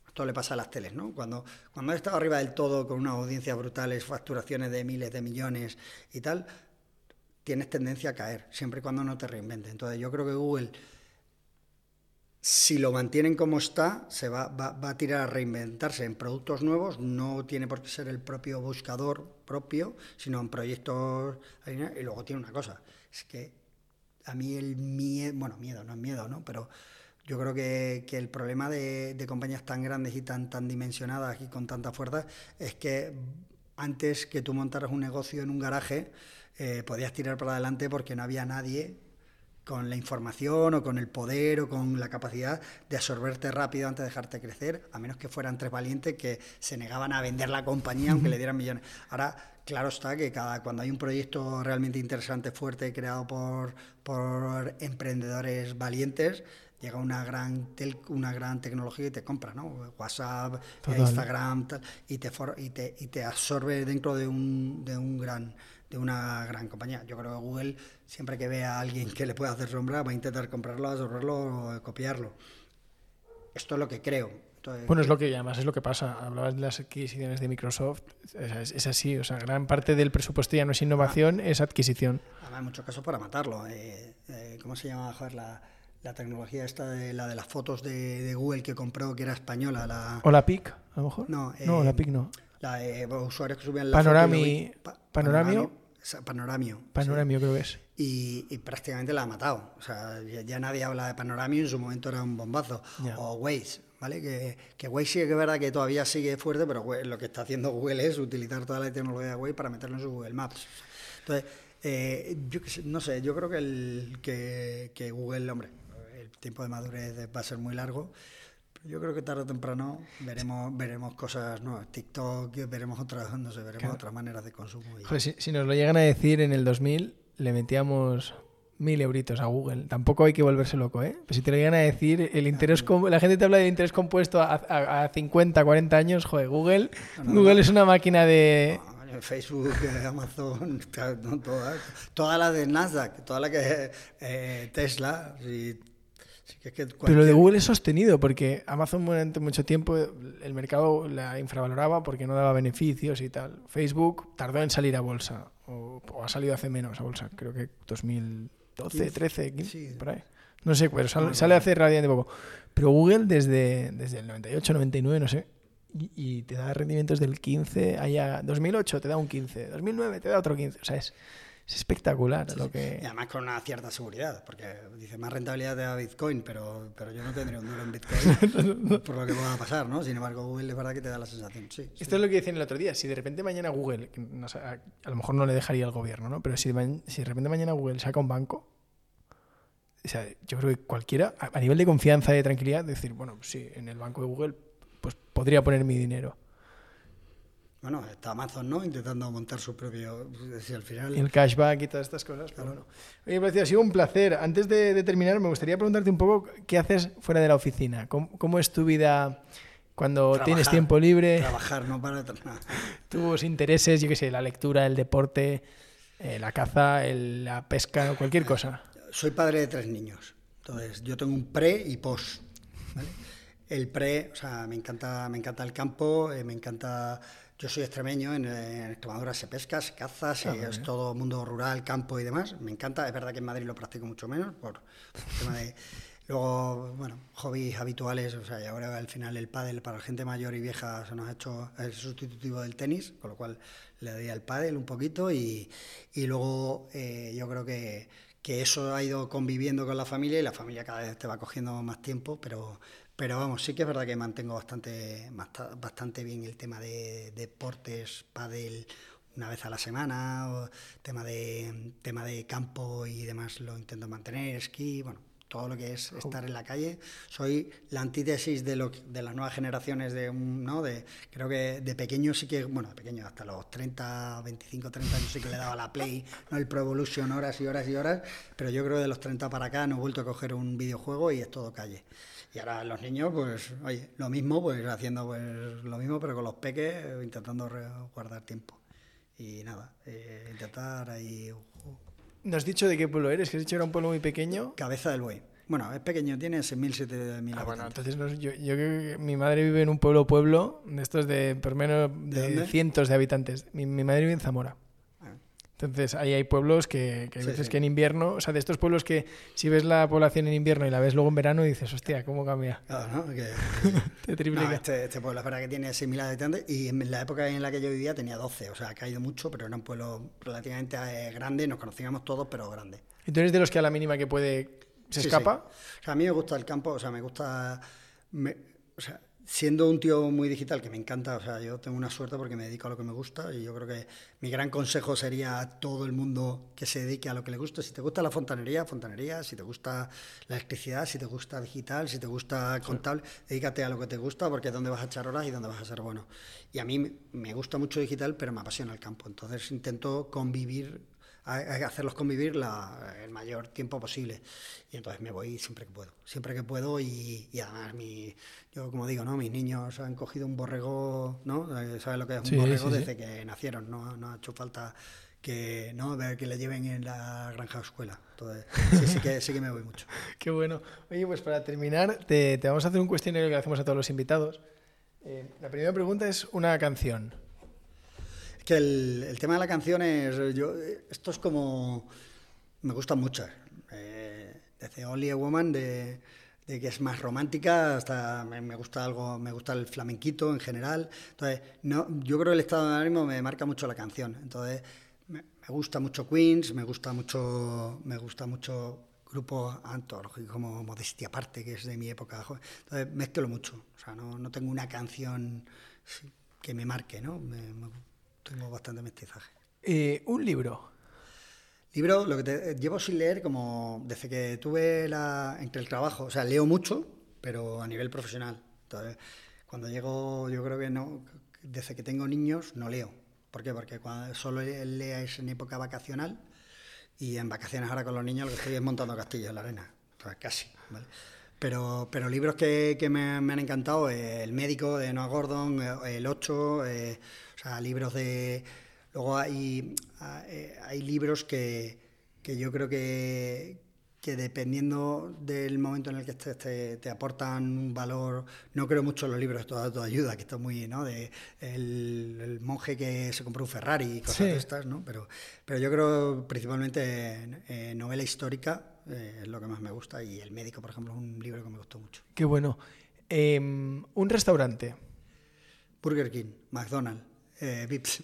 esto le pasa a las teles, ¿no? Cuando, cuando has estado arriba del todo con unas audiencias brutales, facturaciones de miles de millones y tal, tienes tendencia a caer, siempre y cuando no te reinventes. Entonces yo creo que Google si lo mantienen como está, se va, va, a tirar a reinventarse en productos nuevos, no tiene por qué ser el propio buscador propio, sino en proyectos... Y luego tiene una cosa, es que a mí el miedo, bueno, miedo, no es miedo, ¿no? Pero yo creo que, el problema de, compañías tan grandes y tan, tan dimensionadas y con tanta fuerza es que antes que tú montaras un negocio en un garaje, eh, podías tirar para adelante porque no había nadie con la información o con el poder o con la capacidad de absorberte rápido antes de dejarte crecer, a menos que fueran tres valientes que se negaban a vender la compañía aunque le dieran millones. Ahora, claro está que cada, cuando hay un proyecto realmente interesante, fuerte, creado por, por emprendedores valientes, llega una gran una gran tecnología y te compra, ¿no? WhatsApp, Instagram, y, te y, te, y te absorbe dentro de un, de un gran de una gran compañía. Yo creo que Google, siempre que vea a alguien que le pueda hacer sombra, va a intentar comprarlo, absorberlo o copiarlo. Esto es lo que creo. bueno, es lo que además es lo que pasa. Hablabas de las adquisiciones de Microsoft, es, así, o sea, gran parte del presupuesto ya no es innovación, es adquisición. Además, en muchos casos para matarlo. Eh, eh, ¿Cómo se llama la, la, tecnología esta de la de las fotos de, Google que compró, que era española? La... ¿O la PIC, a lo mejor? No, no la PIC no. La usuarios que subían la Panorami, Panoramio. Panoramio. Panoramio creo que es. Y, prácticamente la ha matado. O sea, ya, nadie habla de Panoramio, en su momento era un bombazo. O Waze, ¿vale? Que, que Waze sí que es verdad que todavía sigue fuerte, pero lo que está haciendo Google es utilizar toda la tecnología de Waze para meterlo en su Google Maps. Entonces, eh, yo no sé, yo creo que, el, que, que Google, hombre, el tiempo de madurez va a ser muy largo. Yo creo que tarde o temprano veremos veremos cosas nuevas, TikTok, veremos otras, no sé, veremos otras maneras de consumo. si, nos lo llegan a decir en el 2000, le metíamos mil euritos a Google. Tampoco hay que volverse loco, ¿eh? Pero si te lo llegan a decir, el interés la gente te habla de interés compuesto a, 50, 40 años, joder, Google, Google es una máquina de... Facebook, Amazon, todas, todas las de Nasdaq, todas las que eh, Tesla, pero lo de Google es sostenido, porque Amazon durante mucho tiempo el mercado la infravaloraba porque no daba beneficios y tal. Facebook tardó en salir a bolsa, o, ha salido hace menos a bolsa, creo que 2012, 13, 15, por ahí. No sé, pero sale, hace relativamente poco. Pero Google desde, desde el 98, 99, no sé, y, te da rendimientos del 15, allá 2008 te da un 15, 2009 te da otro 15, o sea, es es espectacular lo que... Y además con una cierta seguridad, porque dice más rentabilidad de Bitcoin, pero, pero yo no tendría un duro en Bitcoin por lo que pueda pasar, ¿no? Sin embargo, Google es verdad que te da la sensación, sí. Esto es lo que decían el otro día, si de repente mañana Google, a, lo mejor no le dejaría al gobierno, ¿no? Pero si, si de repente mañana Google saca un banco, o sea, yo creo que cualquiera, a, nivel de confianza y de tranquilidad, decir, bueno, sí, en el banco de Google, pues podría poner mi dinero. Bueno, está Amazon, ¿no? Intentando montar su propio. Si al final... el cashback y todas estas cosas. Pero bueno. Oye, ha sido un placer. Antes de, terminar, me gustaría preguntarte un poco qué haces fuera de la oficina. ¿Cómo, es tu vida cuando tienes tiempo libre? Trabajar, no para nada. Tus intereses, yo qué sé, la lectura, el deporte, eh, la caza, la pesca, o cualquier cosa. Soy padre de tres niños. Entonces, yo tengo un pre y post. El pre, o sea, me encanta, me encanta el campo, eh, me encanta yo soy extremeño, en, Extremadura se pesca, se caza, es todo mundo rural, campo y demás. Me encanta, es verdad que en Madrid lo practico mucho menos por, el tema de... Luego, bueno, hobbies habituales, o sea, y ahora al final el pádel para la gente mayor y vieja se nos ha hecho el sustitutivo del tenis, con lo cual le doy al pádel un poquito y, y luego eh, yo creo que, que eso ha ido conviviendo con la familia y la familia cada vez te va cogiendo más tiempo, pero, pero vamos, sí que es verdad que mantengo bastante, bastante bien el tema de, deportes, pádel una vez a la semana, o tema de tema de campo y demás lo intento mantener, esquí, bueno, todo lo que es estar en la calle. Soy la antítesis de, lo, de las nuevas generaciones de ¿no? De, creo que de pequeño sí que, bueno, de pequeño hasta los 30, 25, 30 años sí que le daba la Play, ¿no? El Pro Evolution horas y horas y horas, pero yo creo que de los 30 para acá no he vuelto a coger un videojuego y es todo calle. Y ahora los niños, pues, oye, lo mismo, pues haciendo pues lo mismo, pero con los peques, intentando guardar tiempo. Y nada, eh, intentar ahí... ¿Nos has dicho de qué pueblo eres? Que has dicho que era un pueblo muy pequeño. Cabeza del Buey. Bueno, es pequeño, tiene 6.000, 7.000 ah, bueno, entonces yo, yo, creo que mi madre vive en un pueblo pueblo, de estos de por menos de, cientos de habitantes. Mi, mi, madre vive en Zamora. Entonces, ahí hay pueblos que, que hay veces que en invierno, o sea, de estos pueblos que si ves la población en invierno y la ves luego en verano, dices, hostia, ¿cómo cambia? Claro, ¿no? Que, Te triplica. no, este, este pueblo es verdad que tiene 6.000 habitantes y en la época en la que yo vivía tenía 12, o sea, ha caído mucho, pero era un pueblo relativamente eh, grande, nos conocíamos todos, pero grande. ¿Y tú eres de los que a la mínima que puede se Sí, escapa? O sea, a mí me gusta el campo, o sea, me gusta. me- o sea, siendo un tío muy digital, que me encanta, o sea, yo tengo una suerte porque me dedico a lo que me gusta y yo creo que mi gran consejo sería a todo el mundo que se dedique a lo que le guste. Si te gusta la fontanería, fontanería. Si te gusta la electricidad, si te gusta digital, si te gusta contable, dedícate a lo que te gusta porque es donde vas a echar horas y donde vas a ser bueno. Y a mí me gusta mucho digital, pero me apasiona el campo. Entonces intento convivir a- a hacerlos convivir la- el mayor tiempo posible. Y entonces me voy siempre que puedo, siempre que puedo y, y además mi, yo como digo, ¿no? mis niños han cogido un borrego, ¿no? Eh, ¿Sabes lo que es un Sí, borrego? sí, sí. Desde que nacieron, no, no ha hecho falta que, ¿no? Ver que le lleven en la granja escuela. Entonces, sí, sí que, sí que me voy mucho. Qué bueno. Oye, pues para terminar, te, te vamos a hacer un cuestionario que le hacemos a todos los invitados. Eh, la primera pregunta es una canción. Que el, el tema de la canción es. Yo, esto es como. Me gustan muchas. Eh, desde Only a Woman, de, de que es más romántica, hasta me, me gusta algo, me gusta el flamenquito en general. Entonces, no, yo creo que el estado de ánimo me marca mucho la canción. Entonces, me, me gusta mucho Queens, me gusta mucho. Me gusta mucho grupos antológicos como Modestia Aparte, que es de mi época. Entonces, mezclo mucho. O sea, no, no tengo una canción que me marque, ¿no? Me- tengo bastante mestizaje. Eh, un libro. Libro, lo que te- eh, llevo sin leer como desde que tuve la, entre el trabajo, o sea, leo mucho, pero a nivel profesional. Entonces, cuando llego, yo creo que no, desde que tengo niños no leo. ¿Por qué? Porque cuando solo lea es en época vacacional y en vacaciones ahora con los niños lo que estoy es montando castillos en la arena, sea, casi, ¿vale? Pero, pero libros que, que me, me han encantado, eh, El médico de Noah Gordon, El 8, eh, o sea, libros de... Luego hay, eh, hay libros que, que yo creo que, que dependiendo del momento en el que estés te, te aportan un valor. No creo mucho en los libros de toda, ayuda, que está muy, ¿no? De el, el monje que se compró un Ferrari y cosas Sí. de estas, ¿no? Pero, pero yo creo principalmente en, en novela histórica eh, es lo que más me gusta y El médico, por ejemplo, es un libro que me gustó mucho. Qué bueno. Em, un restaurante. Burger King, McDonald's, eh, Vips.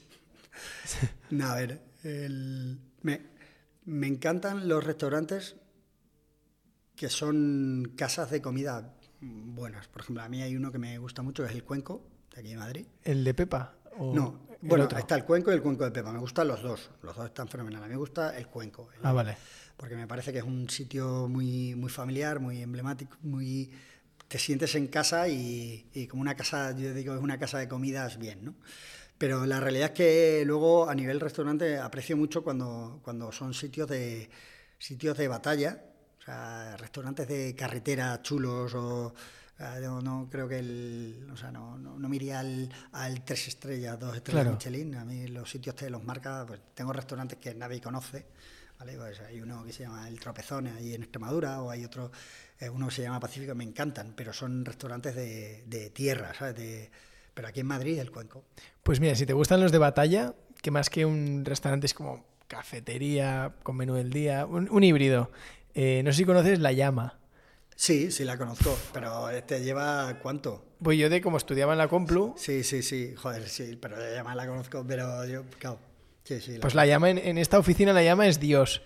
no, a ver, el- me, me encantan los restaurantes que son casas de comida buenas. Por ejemplo, a mí hay uno que me gusta mucho, que es el Cuenco, de aquí de Madrid. ¿El de Pepa? o No, bueno, otro? está el Cuenco y el Cuenco de Pepa. Me gustan los dos, los dos están fenomenales. Me gusta el Cuenco. el- Ah, vale. porque me parece que es un sitio muy, muy familiar, muy emblemático, muy te sientes en casa y, y como una casa, yo digo, es una casa de comidas bien, ¿no? Pero la realidad es que luego a nivel restaurante aprecio mucho cuando, cuando son sitios de sitios de batalla, o sea, restaurantes de carretera chulos o ah, yo no creo que el, o sea, no, no, no me iría al, al tres estrellas, dos estrellas Claro. Michelin. A mí los sitios te los marca, pues tengo restaurantes que nadie conoce, ¿vale? Pues hay uno que se llama El Tropezón ahí en Extremadura, o hay otro, eh, uno que se llama Pacífico, me encantan, pero son restaurantes de, de tierra, ¿sabes? De- pero aquí en Madrid, el Cuenco. Pues mira, si te gustan los de batalla, que más que un restaurante es como cafetería con menú del día, un, un híbrido. Eh, no sé si conoces La Llama. Sí, sí la conozco, pero este lleva ¿cuánto? Pues yo de como estudiaba en la Complu, Sí, sí, sí, joder, sí, pero además la conozco, pero yo, claro, sí, sí. la- pues La Llama en, en esta oficina La Llama es Dios.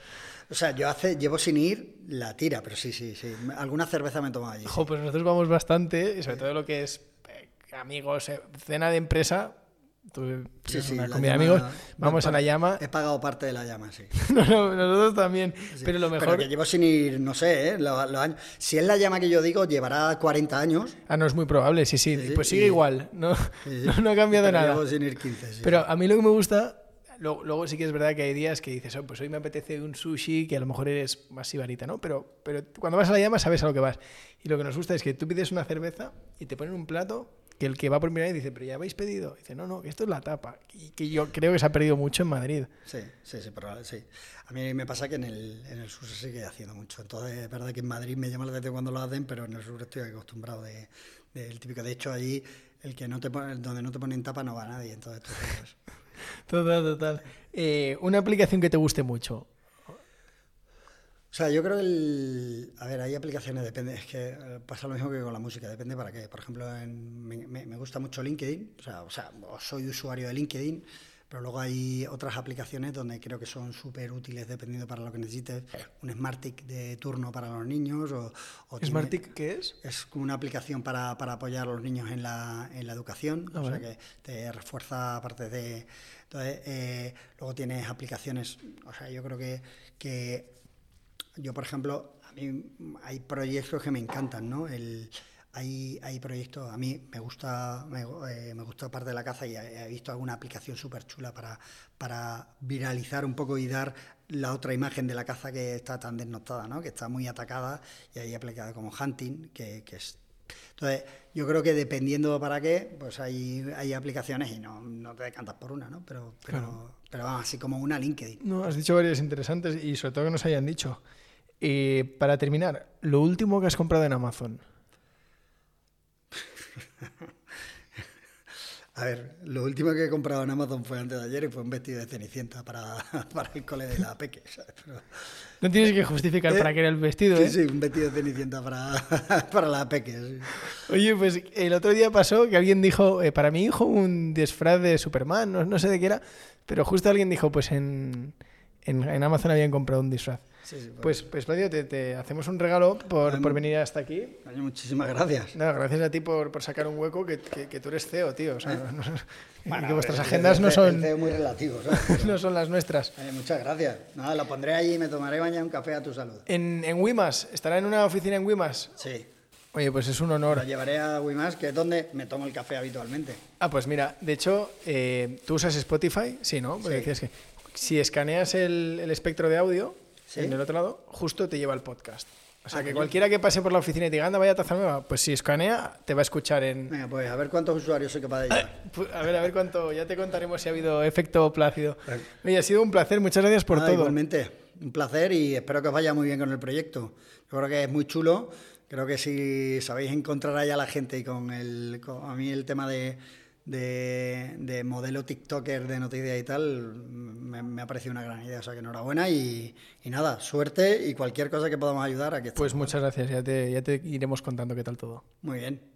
O sea, yo hace, llevo sin ir la tira, pero sí, sí, sí. Alguna cerveza me he tomado allí. sí. Jo, pues nosotros vamos bastante, sobre todo lo que es eh, amigos, eh, cena de empresa, tú- Sí, sí, una la comida de amigos, vamos a La Llama. He pagado parte de la llama, sí. No, no, nosotros también, Sí. pero lo Pero mejor... que llevo sin ir, no sé, ¿eh? Los- los años. Si es la llama que yo digo, llevará 40 años. Ah, no, es muy probable, sí, sí, Sí, sí, pues sigue igual, no, Sí, sí. no, no ha cambiado Pero nada. Llevo sin ir 15, sí. Pero a mí lo que me gusta, luego, luego sí que es verdad que hay días que dices, oh, pues hoy me apetece un sushi, que a lo mejor eres más sibarita, ¿no? Pero, pero cuando vas a la llama sabes a lo que vas. Y lo que nos gusta es que tú pides una cerveza y te ponen un plato que el que va por primera vez dice, pero ya habéis pedido. dice, no, no, esto es la tapa. Y que yo creo que se ha perdido mucho en Madrid. Sí, sí, sí, pero sí. A mí me pasa que en el, en el sur se sigue haciendo mucho. Entonces, es verdad que en Madrid me llama la atención cuando lo hacen, pero en el sur estoy acostumbrado de- del típico. De hecho, allí, el que no te pone, donde no te ponen tapa no va nadie. Entonces, tú. Total, total. Eh, una aplicación que te guste mucho. O sea, yo creo que el... A ver, hay aplicaciones, depende, es que eh, pasa lo mismo que con la música, depende para qué. Por ejemplo, en- me, gusta mucho LinkedIn, o sea, o sea, soy usuario de LinkedIn, pero luego hay otras aplicaciones donde creo que son súper útiles dependiendo para lo que necesites. Un Smartick de turno para los niños o... o tiene- ¿Smartick qué es? Es como una aplicación para, para apoyar a los niños en la, en la educación, Ah, o sea que te refuerza aparte de... Entonces, eh, luego tienes aplicaciones, o sea, yo creo que, que yo, por ejemplo, a mí hay proyectos que me encantan, ¿no? El, hay, hay proyectos, a mí me gusta, me, eh, me gusta parte de la caza y he, visto alguna aplicación súper chula para, para viralizar un poco y dar la otra imagen de la caza que está tan desnotada, ¿no? Que está muy atacada y hay aplicada como hunting, que, que es entonces, yo creo que dependiendo para qué, pues hay, hay aplicaciones y no, no te decantas por una, ¿no? Pero, pero, pero vamos, así como una LinkedIn. No, has dicho varias interesantes y sobre todo que nos hayan dicho. Eh, para terminar, lo último que has comprado en Amazon. A ver, lo último que he comprado en Amazon fue antes de ayer y fue un vestido de Cenicienta para, para el cole de la Peque, ¿sabes? Pero- No tienes que justificar Eh, para qué era el vestido, sí, ¿eh? sí, un vestido de Cenicienta para, para la Peque, sí. Oye, pues el otro día pasó que alguien dijo, eh, para mi hijo un disfraz de Superman, no, no sé de qué era, pero justo alguien dijo, pues en, en, en Amazon habían comprado un disfraz. Sí, sí, Pues, pues Claudio, te, te hacemos un regalo por, por venir hasta aquí. Muchísimas gracias. No, gracias a ti por, por sacar un hueco, que, que- que tú eres CEO, tío. O sea, no- no- Bueno, que vuestras el- agendas el- no el son, CEO muy relativo, ¿sabes? no son las nuestras. Muchas gracias. Nada, lo pondré allí y me tomaré mañana un café a tu salud. En, en Wimas, ¿estará en una oficina en Wimas? Sí. Oye, pues es un Lo honor. llevaré a Wimas, que es donde me tomo el café habitualmente. Ah, pues mira, de hecho, eh, ¿tú usas Spotify? Sí, ¿no? Porque Sí. decías que si escaneas el, el espectro de audio Sí. en el otro lado, justo te lleva el podcast. O sea, Ah, que cualquiera que pase por la oficina y te diga, anda, vaya taza nueva, pues si escanea, te va a escuchar en... Venga, pues a ver cuántos usuarios soy capaz de llevar. Pu- A ver, a ver cuánto, ya te contaremos si ha habido efecto plácido. Oye, ha sido un placer, muchas gracias por Nada, todo. Igualmente, un placer y espero que os vaya muy bien con el proyecto. Yo creo que es muy chulo. Creo que si sabéis encontrar ahí a la gente y con el. con- a mí el tema de, de, de modelo TikToker de noticias y tal me, me ha parecido una gran idea. O sea que enhorabuena y, y nada, suerte y cualquier cosa que podamos ayudar aquí Pues muchas gracias, ya te, ya te iremos contando qué tal todo. Muy bien.